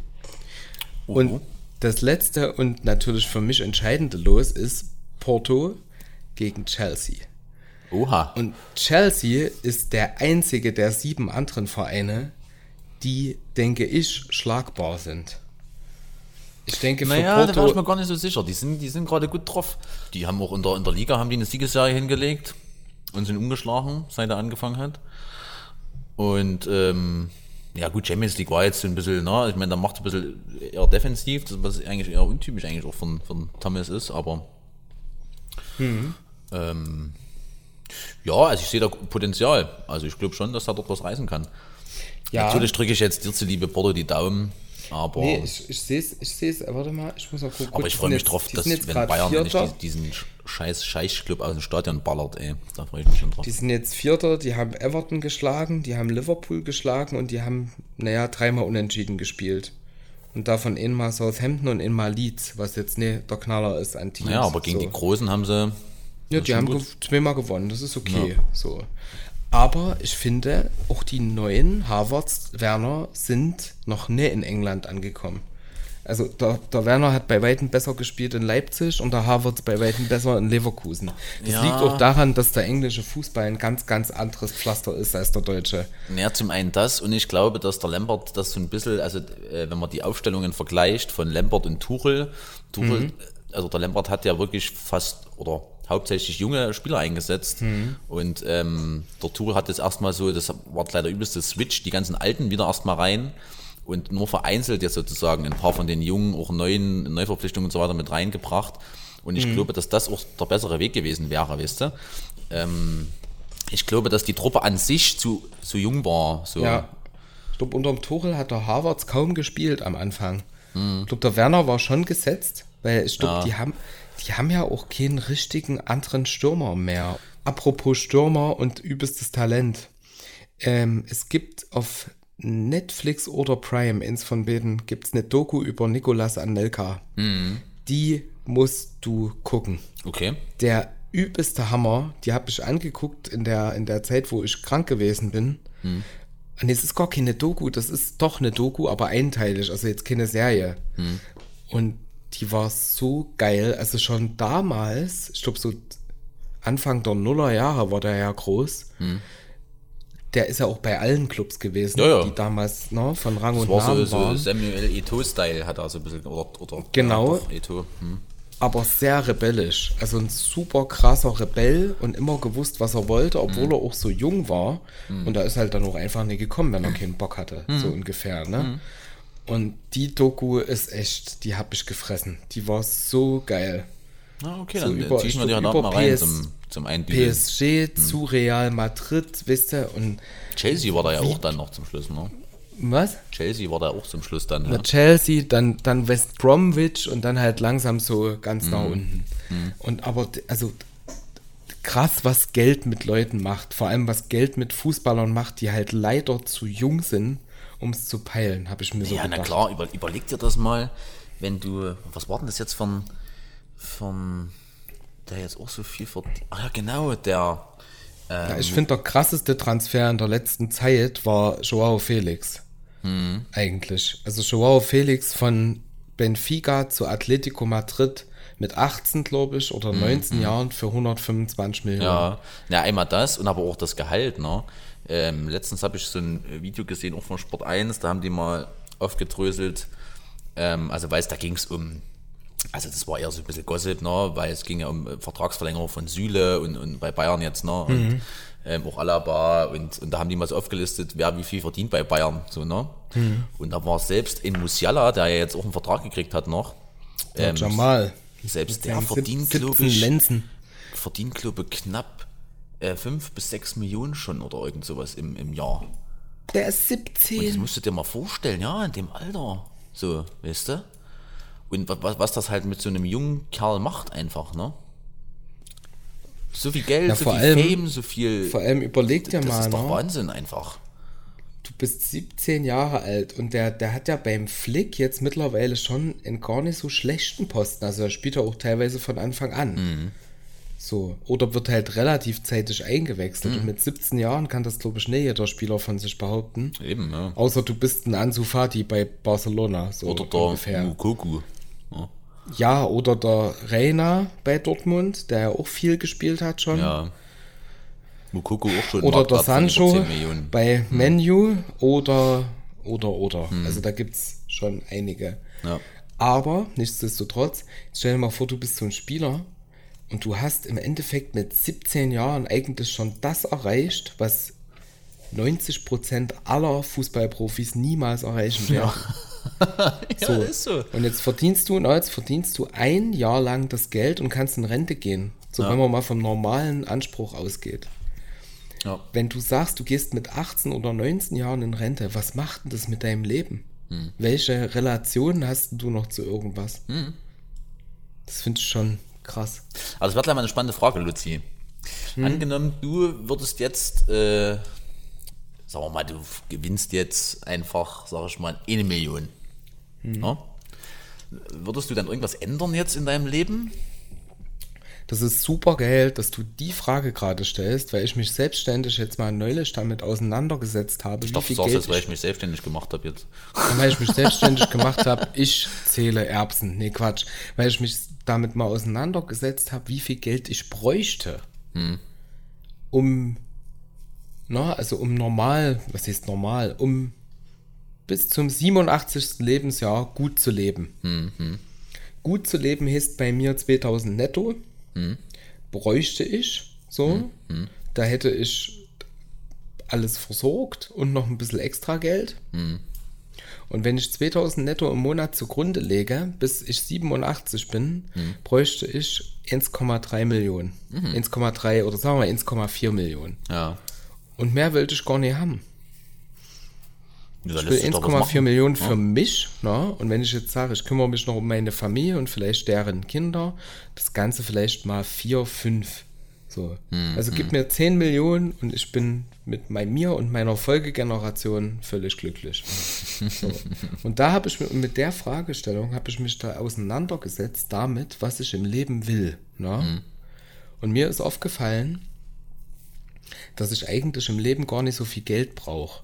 Und das letzte und natürlich für mich entscheidende Los ist Porto gegen Chelsea. Oha. Und Chelsea ist der einzige der sieben anderen Vereine, die, denke ich, schlagbar sind. Ich denke, für Naja, da war ich mir Porto. gar nicht so sicher. Die sind, die sind gerade gut drauf. Die haben auch in der, in der Liga haben die eine Siegesserie hingelegt und sind ungeschlagen, seit er angefangen hat. Und ähm, ja gut, Champions League war jetzt so ein bisschen, na, ich meine, da macht ein bisschen eher defensiv, das was eigentlich eher untypisch eigentlich auch von, von Thomas ist, aber ähm, ja, also ich sehe da Potenzial. Also ich glaube schon, dass er dort was reißen kann. Ja. Natürlich drücke ich jetzt dir zuliebe Porto die Daumen, aber Nee, ich, ich sehe es, ich sehe es, warte mal, ich muss mal gucken. Aber ich freue mich jetzt- drauf, dass wenn Bayern nicht Vierter. diesen, diesen scheiß Scheichclub aus dem Stadion ballert, ey. Da freue ich mich schon drauf. Die sind jetzt Vierter, die haben Everton geschlagen, die haben Liverpool geschlagen und die haben, naja, dreimal unentschieden gespielt. Und davon einmal Southampton und einmal Leeds, was jetzt ne der Knaller ist an Teams. Ja, aber gegen so. die Großen haben sie. Ja, die haben zweimal gewonnen, das ist okay. So. Aber ich finde, auch die neuen Harvards Werner sind noch nie in England angekommen. Also der, der Werner hat bei Weitem besser gespielt in Leipzig und der Harvards bei Weitem besser in Leverkusen. Das Ja. liegt auch daran, dass der englische Fußball ein ganz, ganz anderes Pflaster ist als der deutsche. Ja, zum einen das und ich glaube, dass der Lambert das so ein bisschen, also äh, wenn man die Aufstellungen vergleicht von Lambert und Tuchel, Tuchel, Mhm. also der Lambert hat ja wirklich fast oder hauptsächlich junge Spieler eingesetzt Mhm. und ähm, der Tuchel hat jetzt erstmal so, das war gleich der übelste Switch, die ganzen Alten wieder erstmal rein und nur vereinzelt jetzt sozusagen ein paar von den jungen, auch neuen Neuverpflichtungen und so weiter mit reingebracht und Mhm. ich glaube, dass das auch der bessere Weg gewesen wäre, weißt du. Ähm, ich glaube, dass die Truppe an sich zu, zu jung war. So. Ja. Ich glaube, unterm Tuchel hat der Harvards kaum gespielt am Anfang. Ich glaube, der Werner war schon gesetzt, weil ich glaube, die, haben, die haben ja auch keinen richtigen anderen Stürmer mehr. Apropos Stürmer und übelstes Talent. Ähm, es gibt auf Netflix oder Prime, eins von beiden, gibt es eine Doku über Nicolas Anelka. Die musst du gucken Okay. der übelste Hammer, die habe ich angeguckt in der, in der Zeit, wo ich krank gewesen bin. Hm. Und es ist gar keine Doku, das ist doch eine Doku, aber einteilig, also jetzt keine Serie. Hm. Und die war so geil, also schon damals, ich glaube so Anfang der Nullerjahre war der ja groß. Der ist ja auch bei allen Clubs gewesen, Hm. Ja, ja. die damals ne, von Rang Das und war so, Namen so waren. Samuel Eto'o-Style, hat er so ein bisschen. Oder, oder, Genau. Ja, Eto'o. Hm. aber sehr rebellisch. Also ein super krasser Rebell und immer gewusst, was er wollte, obwohl Mhm. er auch so jung war. Und da ist halt dann auch einfach nicht gekommen, wenn er keinen Bock hatte, Mhm. so ungefähr. Ne? Und die Doku ist echt, die habe ich gefressen. Die war so geil. Ah, okay, So dann über- zieh ich mir ich die glaub, heute Abend über mal rein PS zum, zum Eindübeln. PSG Mhm. zu Real Madrid, wisst ihr? Und Chelsea war da ja auch dann noch zum Schluss, ne? was? Chelsea war da auch zum Schluss dann. Na, Ja. Chelsea, dann, dann West Bromwich und dann halt langsam so ganz nach Mhm. unten. Und aber, also krass, was Geld mit Leuten macht. Vor allem, was Geld mit Fußballern macht, die halt leider zu jung sind, um es zu peilen, habe ich mir so Ja, gedacht. na klar, über, überleg dir das mal, wenn du, was war denn das jetzt von, von, der jetzt auch so viel verdient, ach ja genau, der, Ja, ich finde, der krasseste Transfer in der letzten Zeit war Joao Felix. Hm. Eigentlich. Also Joao Felix von Benfica zu Atletico Madrid mit 18, glaube ich, oder 19 Jahren für 125 Millionen. Hm, ja, na einmal das und aber auch das Gehalt, ne, Ähm, letztens habe ich so ein Video gesehen, auch von Sport 1, da haben die mal aufgedröselt, ähm, also weiß, da ging es um, also das war eher so ein bisschen Gossip, ne, weil es ging ja um Vertragsverlängerung von Süle und, und bei Bayern jetzt, ne, und ähm, auch Alaba und, und da haben die mal so aufgelistet, wer wie viel verdient bei Bayern, so, ne, und da war selbst in Musiala, der ja jetzt auch einen Vertrag gekriegt hat noch, ähm, Jamal. selbst der verdient, 17 glaube ich, verdient, glaube knapp äh, 5 bis 6 Millionen schon oder irgend sowas im, im Jahr. Der ist Und das 17. musst du dir mal vorstellen, ja, in dem Alter. So, weißt du? Und wa- was, was das halt mit so einem jungen Kerl macht, einfach, ne? So viel Geld, Ja, so vor viel allem- Fame, so viel. Vor allem überleg dir das mal, ist doch ne? Wahnsinn einfach. du bist 17 Jahre alt und der, der hat ja beim Flick jetzt mittlerweile schon einen gar nicht so schlechten Posten. Also er spielt ja auch teilweise von Anfang an. Mhm. So. Oder wird halt relativ zeitig eingewechselt. Mhm. Und mit 17 Jahren kann das, glaube ich, nicht jeder Spieler von sich behaupten. Eben, ja. Außer du bist ein Ansu Fati bei Barcelona. So Oder der ungefähr. Mukoku. Ja. Ja, oder der Reina bei Dortmund, der ja auch viel gespielt hat schon. ja. Mukoko auch schon. Oder der Sancho 10 Millionen. bei Menu oder oder oder. Also da gibt es schon einige. Ja. Aber nichtsdestotrotz, stell dir mal vor, du bist so ein Spieler und du hast im Endeffekt mit 17 Jahren eigentlich schon das erreicht, was 90% aller Fußballprofis niemals erreichen werden. Ja, ist so. Und jetzt verdienst du, na, jetzt verdienst du ein Jahr lang das Geld und kannst in Rente gehen. So, wenn man mal vom normalen Anspruch ausgeht. Ja. Wenn du sagst, du gehst mit 18 oder 19 Jahren in Rente, was macht denn das mit deinem Leben? Hm. Welche Relation hast du noch zu irgendwas? Das finde ich schon krass. Also das wird gleich mal eine spannende Frage, Luzi. Angenommen, du würdest jetzt, äh, sagen wir mal, du gewinnst jetzt einfach, sag ich mal, eine Million. Ja? Würdest du dann irgendwas ändern jetzt in deinem Leben? Das ist super geil, dass du die Frage gerade stellst, weil ich mich selbstständig jetzt mal neulich damit auseinandergesetzt habe, Ich dachte, du sagst jetzt, weil ich, ich mich selbstständig gemacht habe jetzt. weil ich mich selbstständig gemacht habe, ich zähle Erbsen. Nee, Quatsch. Weil ich mich damit mal auseinandergesetzt habe, wie viel Geld ich bräuchte, um, na, also um normal, was heißt normal, um bis zum 87. Lebensjahr gut zu leben. Gut zu leben heißt bei mir 2000 netto. Bräuchte ich so. Da hätte ich alles versorgt und noch ein bisschen extra Geld. Und wenn ich 2000 netto im Monat zugrunde lege, bis ich 87 bin, bräuchte ich 1,3 Millionen. 1,3 oder sagen wir 1,4 Millionen. Ja. Und mehr wollte ich gar nicht haben. Ja, Ich lässt will sich doch was 1,4 machen. Millionen Ja. für mich. Ne? Und wenn ich jetzt sage, ich kümmere mich noch um meine Familie und vielleicht deren Kinder, das Ganze vielleicht mal 4, 5. So. Hm, also gib mir 10 Millionen und ich bin mit mein, mir und meiner Folgegeneration völlig glücklich. so. Und da habe ich mit, mit der Fragestellung habe ich mich da auseinandergesetzt damit, was ich im Leben will. Ne? Hm. Und mir ist aufgefallen, dass ich eigentlich im Leben gar nicht so viel Geld brauche.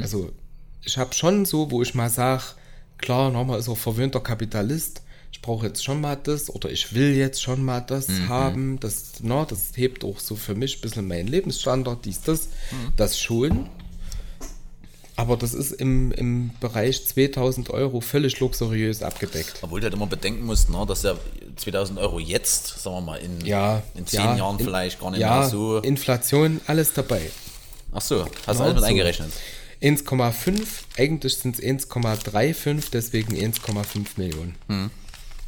Also ich habe schon so, wo ich mal sage, klar, nochmal ist auch verwöhnter Kapitalist, ich brauche jetzt schon mal das oder ich will jetzt schon mal das haben, das, na, das hebt auch so für mich ein bisschen meinen Lebensstandard, dies, das, das schon. Aber das ist im, im Bereich 2000 Euro völlig luxuriös abgedeckt. Obwohl du halt immer bedenken musst, ne, dass ja 2000 Euro jetzt, sagen wir mal, in, Ja, in 10 ja, Jahren in- vielleicht gar nicht ja, mehr so. Inflation, alles dabei. Ach so, hast du alles mit so. eingerechnet. 1,5, eigentlich sind es 1,35, deswegen 1,5 Millionen.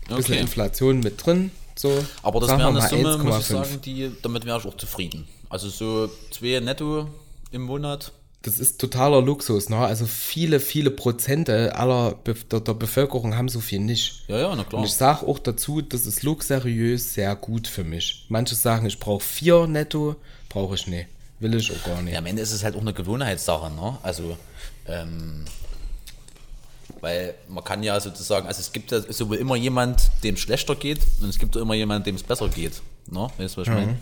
Bisschen Okay. Inflation mit drin, so. Aber das wäre eine Summe, muss ich 1,5. sagen, die, damit wäre ich auch zufrieden. Also so zwei netto im Monat. Das ist totaler Luxus, ne? Also viele, viele Prozente aller Be der, der Bevölkerung haben so viel nicht. Ja, ja, na klar. Und ich sage auch dazu, das ist luxuriös sehr gut für mich. Manche sagen, ich brauche vier netto, brauche ich nicht. Will ich auch gar nicht. Ja, am Ende ist es halt auch eine Gewohnheitssache, ne? Also, ähm, weil man kann ja sozusagen, also es gibt ja sowohl immer jemand, dem es schlechter geht, und es gibt auch immer jemand, dem es besser geht. Ne? Weißt du, was ich meine?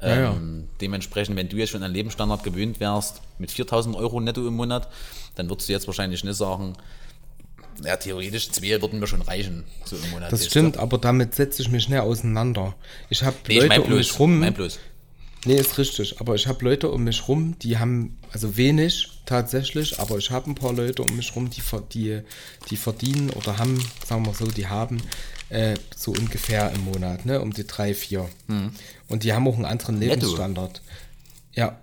Ja, ja. Ähm, dementsprechend, wenn du jetzt schon an Lebensstandard gewöhnt wärst, mit 4000 Euro netto im Monat, dann würdest du jetzt wahrscheinlich nicht sagen, ja, theoretisch zwei würden mir schon reichen, so im Monat. Das stimmt, aber damit setze ich mich nicht auseinander. Ich habe Nee, ich Leute mein um bloß, mich rum. mein bloß. Nee, ist richtig. Aber ich habe Leute um mich rum, die haben, also wenig tatsächlich, aber ich habe ein paar Leute um mich rum, die, die, die verdienen oder haben, sagen wir so, die haben äh, so ungefähr im Monat, ne, um die drei, vier. Und die haben auch einen anderen Netto. Lebensstandard. Ja.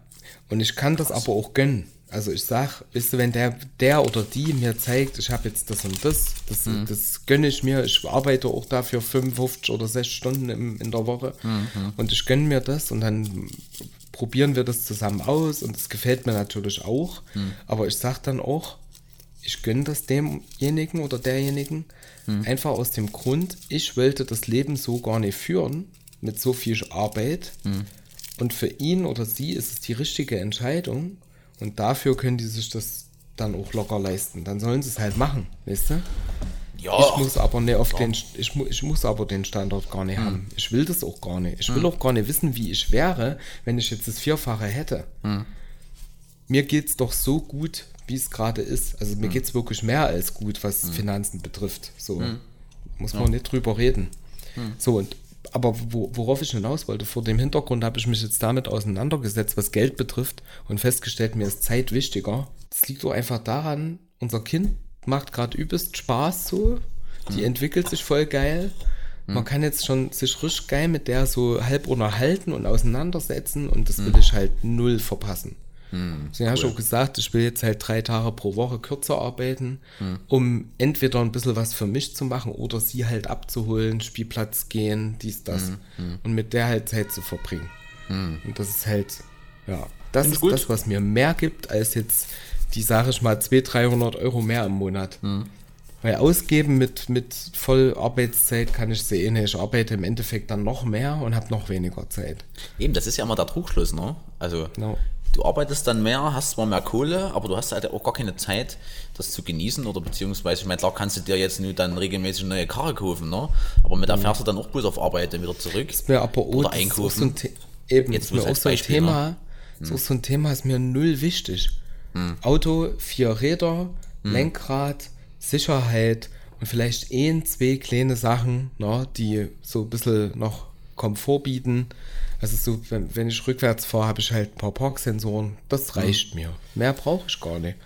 Und ich kann das aber auch gönnen. Also ich sag, weißt du, wenn der, der oder die mir zeigt, ich habe jetzt das und das, das, das gönne ich mir, ich arbeite auch dafür 55 oder 6 Stunden im, in der Woche. Und ich gönne mir das und dann probieren wir das zusammen aus und das gefällt mir natürlich auch, aber ich sag dann auch, ich gönne das demjenigen oder derjenigen einfach aus dem Grund, ich wollte das Leben so gar nicht führen mit so viel Arbeit. Und für ihn oder sie ist es die richtige Entscheidung und dafür können die sich das dann auch locker leisten. Dann sollen sie es halt machen, weißt du? Ja, Ich muss aber nicht auf den, ich, mu, ich muss aber den Standort gar nicht haben. Ich will das auch gar nicht. Ich will auch gar nicht wissen, wie ich wäre, wenn ich jetzt das Vierfache hätte. Mir geht's doch so gut, wie es gerade ist. Also mir geht's wirklich mehr als gut, was Finanzen betrifft. So muss man nicht drüber reden. So und aber wo, worauf ich hinaus wollte, vor dem Hintergrund habe ich mich jetzt damit auseinandergesetzt, was Geld betrifft und festgestellt, mir ist Zeit wichtiger. Das liegt doch einfach daran, unser Kind macht gerade übelst Spaß so, die entwickelt sich voll geil. Man kann jetzt schon sich richtig geil mit der so halb unterhalten und auseinandersetzen und das will ich halt null verpassen. Deswegen hast du auch gesagt, ich will jetzt halt drei Tage pro Woche kürzer arbeiten, um entweder ein bisschen was für mich zu machen oder sie halt abzuholen, Spielplatz gehen, dies, das. Und mit der halt Zeit zu verbringen. Und das ist halt, ja, das Find ist gut. das, was mir mehr gibt, als jetzt die, sage ich mal, 200, 300 Euro mehr im Monat. Weil ausgeben mit, mit Vollarbeitszeit kann ich eh nicht. Ich arbeite im Endeffekt dann noch mehr und habe noch weniger Zeit. Eben, das ist ja immer der Trugschluss, ne? Also, Genau. Du arbeitest dann mehr, hast zwar mehr Kohle, aber du hast halt auch gar keine Zeit, das zu genießen oder beziehungsweise, ich meine, klar kannst du dir jetzt nur dann regelmäßig eine neue Karre kaufen, ne? Aber mit der fährst du dann auch bloß auf Arbeit dann wieder zurück. Ist mir aber auch, oder das ist auch einkaufen. so eben, Jetzt ist mir auch so ein Thema, ne? ist auch so ein Thema, ist mir null wichtig. Auto, vier Räder, Lenkrad, Sicherheit und vielleicht ein, zwei kleine Sachen, ne, die so ein bisschen noch Komfort bieten. Also so, wenn, wenn ich rückwärts fahre, habe ich halt ein paar Parksensoren. Das reicht mir. Mehr brauche ich gar nicht.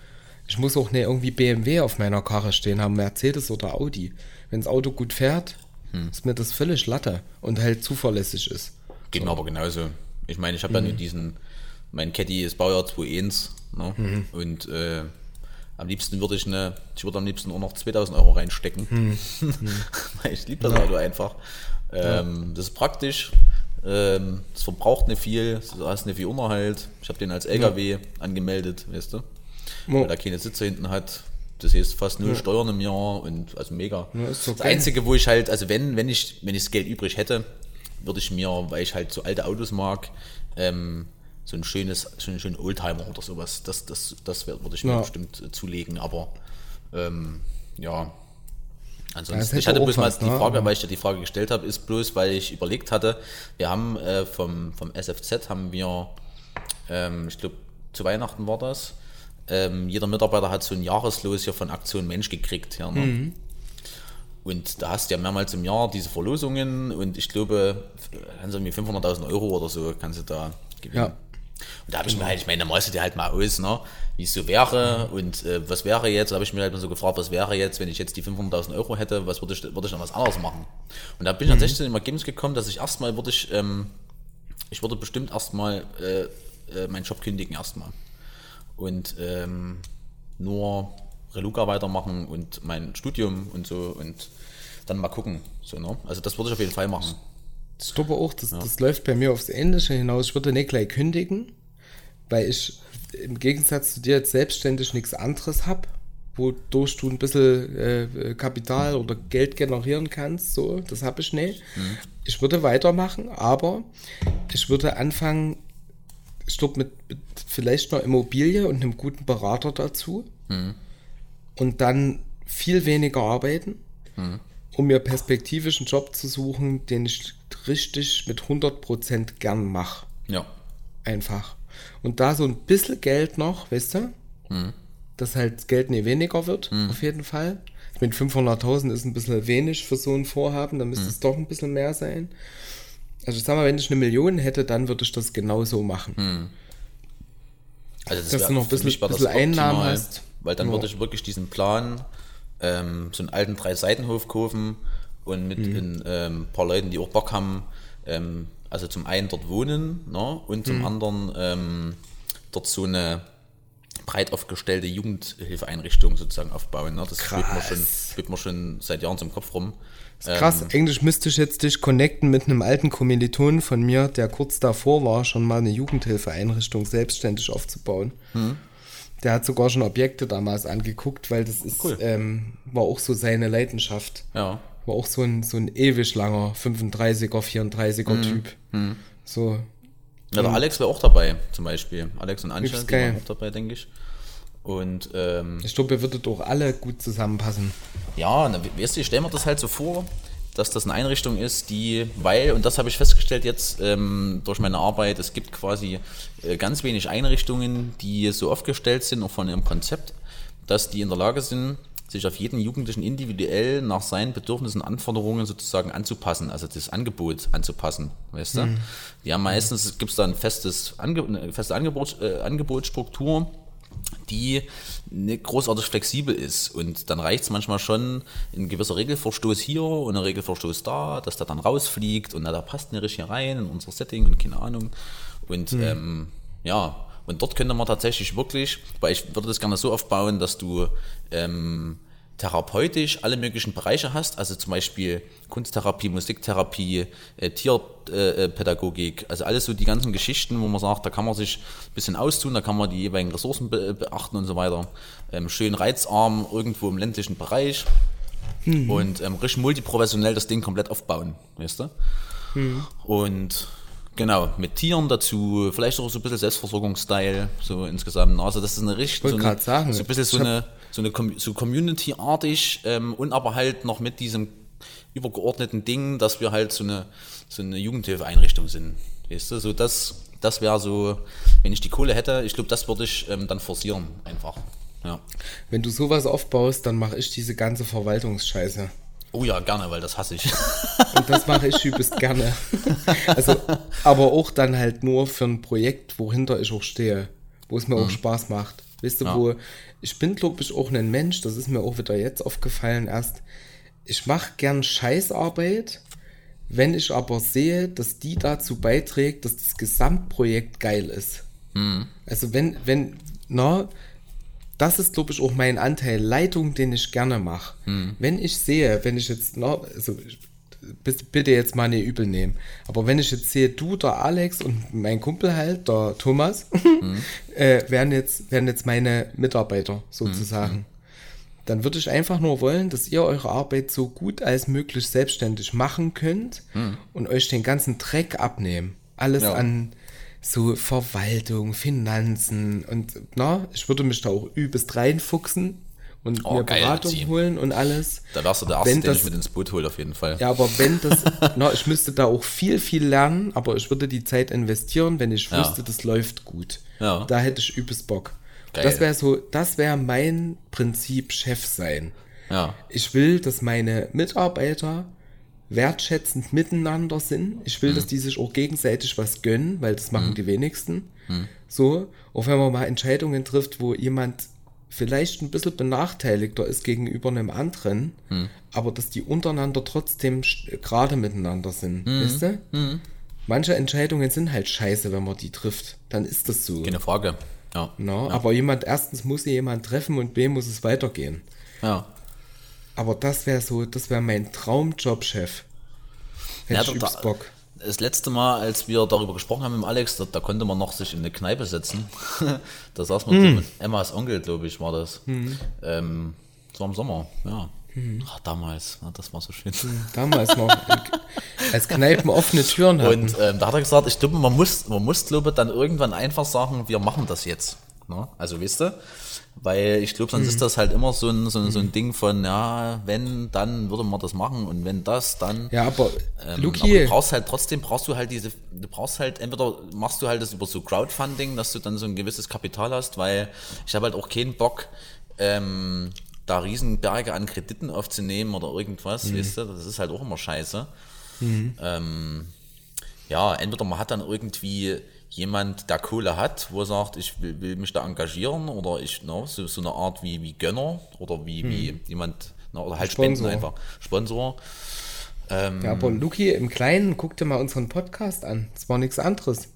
Ich muss auch nicht irgendwie BMW auf meiner Karre stehen haben, Mercedes oder Audi. Wenn das Auto gut fährt, ist mir das völlig Latte und halt zuverlässig ist. Geht mir aber genauso. Ich meine, ich habe ja nur diesen, mein Caddy ist Baujahr 2.1 ne? und äh, am liebsten würde ich eine, ich würde am liebsten auch noch 2000 Euro reinstecken, weil ich liebe das Auto einfach. Ähm, Das ist praktisch, ähm, es verbraucht nicht viel, du hast nicht viel Unterhalt. Ich habe den als LKW angemeldet, weißt du, Ja. weil er keine Sitze hinten hat. Das heißt fast null Steuern im Jahr und also mega. Ja, das okay. Einzige, wo ich halt, also wenn, wenn ich, wenn ich das Geld übrig hätte, würde ich mir, weil ich halt so alte Autos mag, ähm, so ein schönes, so einen schönen Oldtimer oder sowas, das, das, das würde ich mir Ja. bestimmt äh, zulegen, aber ähm, ja. Ansonsten, ich hatte bloß mal die ne? Frage, Aber- weil ich dir die Frage gestellt habe, ist bloß, weil ich überlegt hatte, wir haben äh, vom, vom SFZ haben wir, ähm, ich glaube, zu Weihnachten war das, ähm, jeder Mitarbeiter hat so ein Jahreslos hier von Aktion Mensch gekriegt. Ja, ne? Mhm. Und da hast du ja mehrmals im Jahr diese Verlosungen und ich glaube, kannst du irgendwie 500.000 Euro oder so kannst du da gewinnen. Ja. Und da habe ich mir halt, ich meine, da malst du dir halt mal aus, ne, wie es so wäre und äh, was wäre jetzt, da habe ich mir halt mal so gefragt, was wäre jetzt, wenn ich jetzt die 500.000 Euro hätte, was würde ich, würde ich dann was anderes machen? Und da bin ich tatsächlich zu dem Ergebnis gekommen, dass ich erstmal würde ich, ähm, ich würde bestimmt erstmal äh, äh, meinen Job kündigen erstmal und ähm, nur Reluca weitermachen und mein Studium und so und dann mal gucken. So, ne? Also das würde ich auf jeden Fall machen. Ich glaube auch, das, das läuft bei mir aufs Ähnliche hinaus. Ich würde nicht gleich kündigen, weil ich im Gegensatz zu dir jetzt selbstständig nichts anderes habe, wodurch du ein bisschen äh, Kapital oder Geld generieren kannst. So, das habe ich nicht. Ich würde weitermachen, aber ich würde anfangen, ich glaube, mit, mit vielleicht einer Immobilie und einem guten Berater dazu und dann viel weniger arbeiten, um mir perspektivisch einen Job zu suchen, den ich richtig mit 100% gern mache. Ja. Einfach. Und da so ein bisschen Geld noch, weißt du, dass halt das Geld nie weniger wird, auf jeden Fall. Meine, 500.000 ist ein bisschen wenig für so ein Vorhaben, da müsste es doch ein bisschen mehr sein. Also ich sag mal, wenn ich eine Million hätte, dann würde ich das genauso machen. Hm. Also Dass wär- du noch ein bisschen- das bisschen Einnahmen optimal, hast. Weil dann Ja. würde ich wirklich diesen Plan, ähm, so einen alten Drei-Seitenhof kaufen und mit Mhm. ein ähm, paar Leuten, die auch Bock haben, ähm, also zum einen dort wohnen ne, und Mhm. zum anderen ähm, dort so eine breit aufgestellte Jugendhilfeeinrichtung sozusagen aufbauen. Ne? Das schwebt mir, schon, schwebt mir schon seit Jahren zum Kopf rum. Krass, eigentlich müsste ich jetzt dich connecten mit einem alten Kommiliton von mir, der kurz davor war, schon mal eine Jugendhilfeeinrichtung selbstständig aufzubauen. Hm. Der hat sogar schon Objekte damals angeguckt, weil das ist, Cool. ähm, war auch so seine Leidenschaft. Ja. War auch so ein, so ein ewig langer 35er, 34er Hm. Typ. So, Ja, der Alex wäre auch dabei, zum Beispiel. Alex und waren geil. auch dabei, denke ich. Und ähm, ich glaube, ihr würdet auch alle gut zusammenpassen. Ja, na, weißt du, ich stelle mir das halt so vor, dass das eine Einrichtung ist, die, weil, und das habe ich festgestellt jetzt ähm, durch meine Arbeit, es gibt quasi äh, ganz wenig Einrichtungen, die so aufgestellt sind, auch von ihrem Konzept, dass die in der Lage sind, sich auf jeden Jugendlichen individuell nach seinen Bedürfnissen und Anforderungen sozusagen anzupassen, also das Angebot anzupassen, weißt du? Ja, meistens gibt es da ein festes Ange eine feste Angebot, äh, Angebotsstruktur, die nicht großartig flexibel ist. Und dann reicht es manchmal schon ein gewisser Regelverstoß hier und ein Regelverstoß da, dass der dann rausfliegt und na, da passt nicht richtig rein in unser Setting und keine Ahnung. Und ähm, ja, und dort könnte man tatsächlich wirklich, weil ich würde das gerne so aufbauen, dass du ähm, therapeutisch alle möglichen Bereiche hast, also zum Beispiel Kunsttherapie, Musiktherapie, äh, Tierpädagogik, also alles so die ganzen Geschichten, wo man sagt, da kann man sich ein bisschen austun, da kann man die jeweiligen Ressourcen be beachten und so weiter. Ähm, schön reizarm, irgendwo im ländlichen Bereich und ähm, richtig multiprofessionell das Ding komplett aufbauen, weißt du? Und genau, mit Tieren dazu, vielleicht auch so ein bisschen Selbstversorgungsstyle, so insgesamt. Also das ist eine richtig, so, eine, sagen, so ein bisschen so eine, so eine so Community-artig ähm, und aber halt noch mit diesem übergeordneten Ding, dass wir halt so eine, so eine Jugendhilfeeinrichtung sind. Weißt du, so das, das wäre so, wenn ich die Kohle hätte, ich glaube, das würde ich ähm, dann forcieren, einfach. Ja. Wenn du sowas aufbaust, dann mache ich diese ganze Verwaltungsscheiße. Oh ja, gerne, weil das hasse ich. Und das mache ich übelst gerne. Also, aber auch dann halt nur für ein Projekt, wohinter ich auch stehe, wo es mir auch Spaß macht. Weißt du, Ja. wo ich bin, glaube ich, auch ein Mensch, das ist mir auch wieder jetzt aufgefallen erst. Ich mache gern Scheißarbeit, wenn ich aber sehe, dass die dazu beiträgt, dass das Gesamtprojekt geil ist. Also wenn, wenn, na, das ist, glaube ich, auch mein Anteil Leitung, den ich gerne mache. Wenn ich sehe, wenn ich jetzt, na, also bitte jetzt mal nicht übel nehmen, aber wenn ich jetzt sehe, du, der Alex und mein Kumpel halt, der Thomas, äh, wären, jetzt, wären jetzt meine Mitarbeiter sozusagen. Dann würde ich einfach nur wollen, dass ihr eure Arbeit so gut als möglich selbstständig machen könnt und euch den ganzen Dreck abnehmen. Alles Ja. an so Verwaltung, Finanzen und na, ich würde mich da auch übelst reinfuchsen und Oh, mir geil, Beratung Zieh. holen und alles. Da wärst du der Erste, Wenn den das- ich mit ins Boot hole, auf jeden Fall. Ja, aber wenn das, na, ich müsste da auch viel, viel lernen, aber ich würde die Zeit investieren, wenn ich Ja. wüsste, das läuft gut. Ja. Da hätte ich übelst Bock. Geil. Das wäre so, das wäre mein Prinzip Chef sein. Ja. Ich will, dass meine Mitarbeiter wertschätzend miteinander sind. Ich will, dass die sich auch gegenseitig was gönnen, weil das machen die wenigsten. So, auch wenn man mal Entscheidungen trifft, wo jemand vielleicht ein bisschen benachteiligter ist gegenüber einem anderen, aber dass die untereinander trotzdem gerade miteinander sind. Weißt du? Manche Entscheidungen sind halt scheiße, wenn man die trifft. Dann ist das so. Keine Frage. Ja. Na, Aber jemand, erstens muss sie jemand treffen und B muss es weitergehen. Ja. Aber das wäre so, das wäre mein Traumjob-Chef. Hätte Ja, ich da- Bock. Das letzte Mal, als wir darüber gesprochen haben mit Alex, da, da konnte man noch sich in eine Kneipe setzen. da saß man so Hm. mit Emmas Onkel, glaube ich, war das. Ähm, das war im Sommer, ja. Hm. Ach, damals, ja, das war so schön. Damals noch. als Kneipen offene Türen hatten. Und ähm, da hat er gesagt, ich glaube, man muss, man muss, glaube ich, dann irgendwann einfach sagen, wir machen das jetzt. Ne? Also, weißt du? Weil ich glaube, sonst Mhm. ist das halt immer so ein, so, ein, so ein Ding von, ja, wenn, dann würde man das machen und wenn das, dann. ja, aber Ähm, aber Luki, du brauchst halt trotzdem, brauchst du halt diese, du brauchst halt, entweder machst du halt das über so Crowdfunding, dass du dann so ein gewisses Kapital hast, weil ich habe halt auch keinen Bock, ähm, da Riesenberge an Krediten aufzunehmen oder irgendwas, weißt du, das ist halt auch immer scheiße. Ähm, ja, entweder man hat dann irgendwie jemand, der Kohle hat, wo er sagt, ich will, will mich da engagieren oder ich, ne, so, so eine Art wie, wie Gönner oder wie, wie jemand, ne, oder halt Spenden Sponsor. einfach. Sponsor. Ähm, Ja, aber Luki, im Kleinen, guck dir mal unseren Podcast an. Es war nichts anderes.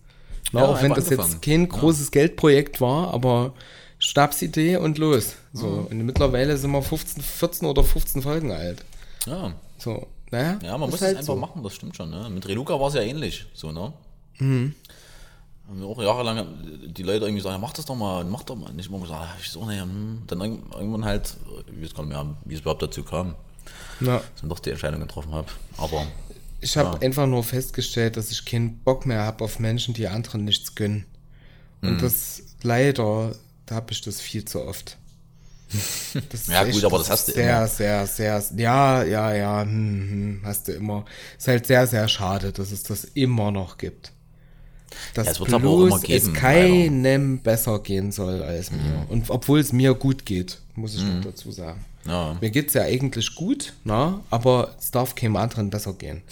Na, Ja, auch wenn das jetzt kein großes Geldprojekt war, aber Stabsidee und los. So, und mittlerweile sind wir 15, 14 oder 15 Folgen alt. Ja, So, naja. ja man muss halt es einfach so. machen, das stimmt schon. Ne? Mit Reluca war es ja ähnlich, so, ne? Haben wir auch jahrelang die Leute irgendwie sagen, ja, mach das doch mal, mach doch mal. Nicht immer gesagt, ah, ich so, ne, hm. dann irgend- irgendwann halt, ich weiß gar nicht mehr, wie es überhaupt dazu kam, Ja. dass ich doch die Entscheidung getroffen habe. Aber Ich habe einfach nur festgestellt, dass ich keinen Bock mehr habe auf Menschen, die anderen nichts gönnen. Mhm. Und das leider, da habe ich das viel zu oft. Ja, gut, aber das hast du sehr, immer. Sehr, sehr, ja, ja, ja, hm, hm, hast du immer. Ist halt sehr, sehr schade, dass es das immer noch gibt. Dass Ja, es es aber auch es keinem besser gehen soll als mir. Mhm. Und obwohl es mir gut geht, muss ich noch dazu sagen. ja, Mir geht's ja eigentlich gut, na, aber es darf keinem anderen besser gehen.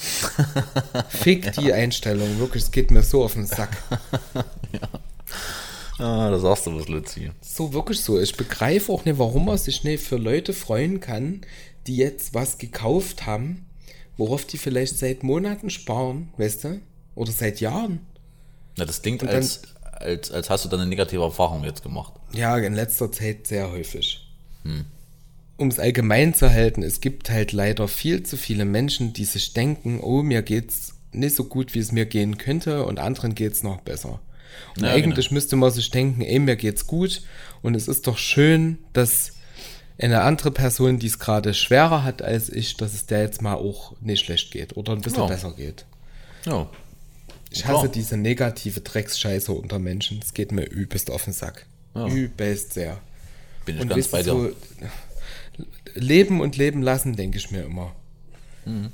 Fick die Einstellung, wirklich, es geht mir so auf den Sack. ah, da sagst du was, Luzi. So wirklich so. Ich begreife auch nicht, warum man sich nicht für Leute freuen kann, die jetzt was gekauft haben, worauf die vielleicht seit Monaten sparen, weißt du? Oder seit Jahren. Na, das klingt, dann- als, als, als hast du dann eine negative Erfahrung jetzt gemacht. Ja, in letzter Zeit sehr häufig. Um es allgemein zu halten, es gibt halt leider viel zu viele Menschen, die sich denken, oh, mir geht's nicht so gut, wie es mir gehen könnte und anderen geht's noch besser. Und Ja, eigentlich müsste man sich denken, ey, mir geht's gut und es ist doch schön, dass eine andere Person, die es gerade schwerer hat als ich, dass es der jetzt mal auch nicht schlecht geht oder ein bisschen Ja. besser geht. Ja. Ich Klar. hasse diese negative Drecksscheiße unter Menschen. Es geht mir übelst auf den Sack. Ja. Übelst sehr. Bin ich Und ganz bei dir. so, leben und leben lassen, denke ich mir immer. Mhm.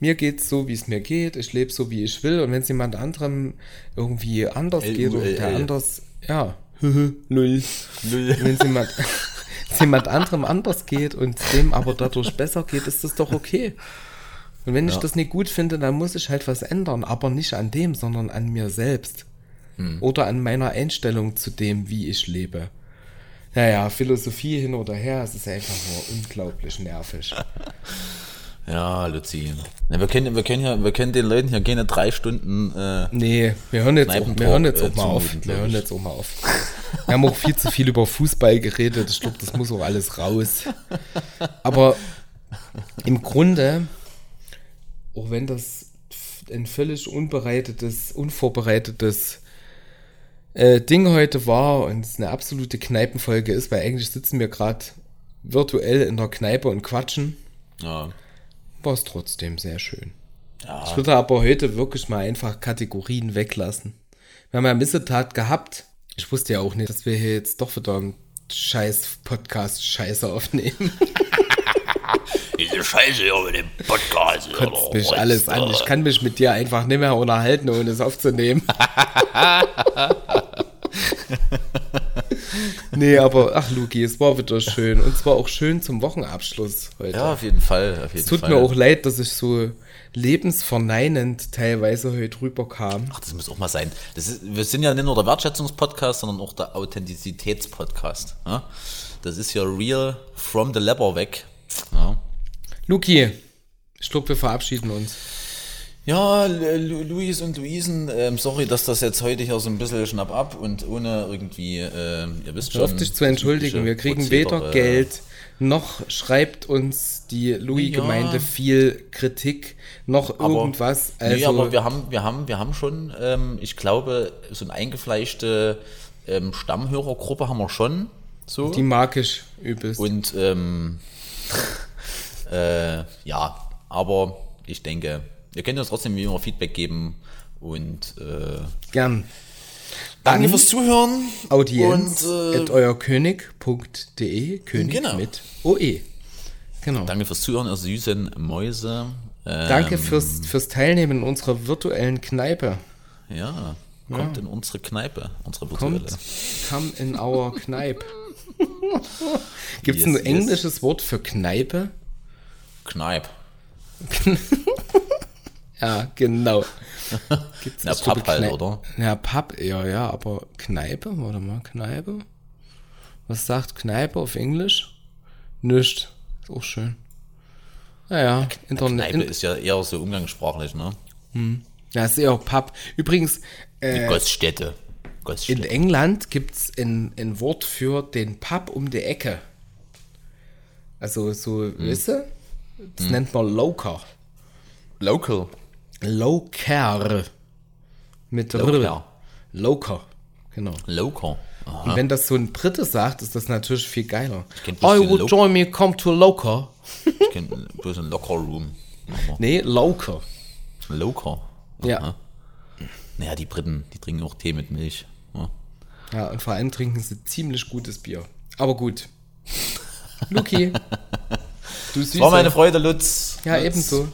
Mir geht's so, wie es mir geht. Ich lebe so, wie ich will. Und wenn es jemand anderem irgendwie anders L- geht oder der anders, ja, null. Null. Wenn es jemand, anderem anders geht und dem aber dadurch besser geht, ist das doch okay. Und wenn ich Ja. das nicht gut finde, dann muss ich halt was ändern, aber nicht an dem, sondern an mir selbst. Hm. Oder an meiner Einstellung zu dem, wie ich lebe. Naja, Philosophie hin oder her, es ist einfach nur unglaublich nervig. Ja, Luzi. Ja, wir, können, wir, können ja, wir können den Leuten hier keine drei Stunden. Äh, Nee, wir hören jetzt, auch, wir hören jetzt äh, auch mal auf. zumuten, Wir hören ich. jetzt auch mal auf. Wir haben auch viel zu viel über Fußball geredet. Ich glaube, das muss auch alles raus. Aber im Grunde, auch wenn das ein völlig unbereitetes, unvorbereitetes äh, Ding heute war und es eine absolute Kneipenfolge ist, weil eigentlich sitzen wir gerade virtuell in der Kneipe und quatschen, ja. war es trotzdem sehr schön. Ja. Ich würde aber heute wirklich mal einfach Kategorien weglassen. Wir haben ja Missetat gehabt. Ich wusste ja auch nicht, dass wir hier jetzt doch wieder einen scheiß Podcast-Scheiße aufnehmen. Scheiße hier mit dem Podcast. Kotzt mich alles an. Ich kann mich mit dir einfach nicht mehr unterhalten, ohne es aufzunehmen. nee, aber ach, Luki, es war wieder schön. Und zwar auch schön zum Wochenabschluss heute. Ja, auf jeden Fall. Auf jeden es tut Fall. mir auch leid, dass ich so lebensverneinend teilweise heute rüberkam. Ach, das muss auch mal sein. Das ist, wir sind ja nicht nur der Wertschätzungspodcast, sondern auch der Authentizitätspodcast. Ja? Das ist ja real from the lever weg. Ja, Luki, ich glaube, wir verabschieden uns. ja Lu- Luis und Luisen, ähm, sorry, dass das jetzt heute hier so ein bisschen schnapp ab und ohne irgendwie, ähm, ihr wisst schon. Hör auf dich zu entschuldigen. Wir kriegen weder äh, Geld, noch schreibt uns die Louis-Gemeinde Ja. viel Kritik, noch Aber, irgendwas. Also, nee, aber wir haben, wir haben, wir haben schon, ähm, ich glaube, so eine eingefleischte ähm, Stammhörergruppe haben wir schon. So. die mag ich übelst. Und ähm, äh, ja, aber ich denke, ihr könnt uns trotzdem wie immer Feedback geben und äh, Gern. danke Dann fürs Zuhören. Audienz und, äh, at euerkönig.de, König Genau. mit OE. Genau. Danke fürs Zuhören, ihr süßen Mäuse. Ähm, Danke fürs, fürs Teilnehmen in unserer virtuellen Kneipe. Ja, kommt in unsere Kneipe, unsere virtuelle. Kommt, come in our Kneipe. Gibt es Yes, ein yes. englisches Wort für Kneipe? Kneip. Ja, genau. Gibt's Na, Pub halt, oder? Ja, Pub, ja, ja, aber Kneipe, warte mal, Kneipe? Was sagt Kneipe auf Englisch? Nicht. Ist auch schön. Naja, Internet. Kneipe In, ist ja eher so umgangssprachlich, ne? ja, ist auch Pub. Übrigens, Die Gaststätte. in Gaststätte. England gibt's ein, ein Wort für den Pub um die Ecke. Also so, Hm. weißt du? Das nennt man Loker. Local. Loker. Mit R. Loker. Loker. Genau. Local. Und wenn das so ein Brite sagt, ist das natürlich viel geiler. bloß I would join me, come to Loker. Ich kenne bloß ein Locker Room. Aber Nee, Loker. Local. Ja. Naja, die Briten, die trinken auch Tee mit Milch. Ja. Ja, und vor allem trinken sie ziemlich gutes Bier. Aber gut. Luki. du Süße. War meine Freude, Lutz. Ja, Lutz. ebenso.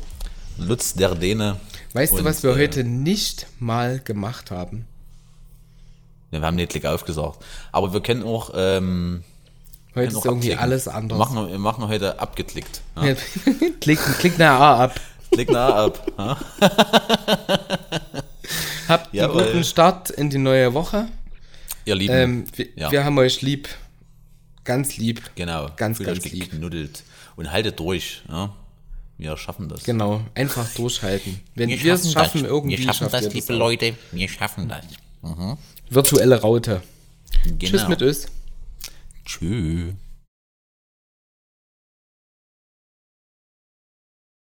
Lutz der Däne. Weißt du, Und, was wir äh, heute nicht mal gemacht haben? Ja, wir haben den Klick aufgesagt. Aber wir können auch. Ähm, Heute können ist auch irgendwie abklicken. alles Wir anders. machen, wir machen heute abgeklickt. Ja. Ja. klick, klick nach A ab. Klick nah ab. Ja. Habt einen guten Start in die neue Woche. Ihr Lieben. Ähm, wir, wir haben euch lieb. Ganz lieb. genau. ganz, Fühlt ganz euch lieb. geknuddelt. Und haltet durch. Ja. Wir schaffen das. Genau, einfach durchhalten. Wenn wir, Wir es schaffen, das. irgendwie Wir schaffen das, liebe. Leute. Wir schaffen das. Virtuelle Raute. Genau. Tschüss mit uns. Tschüss.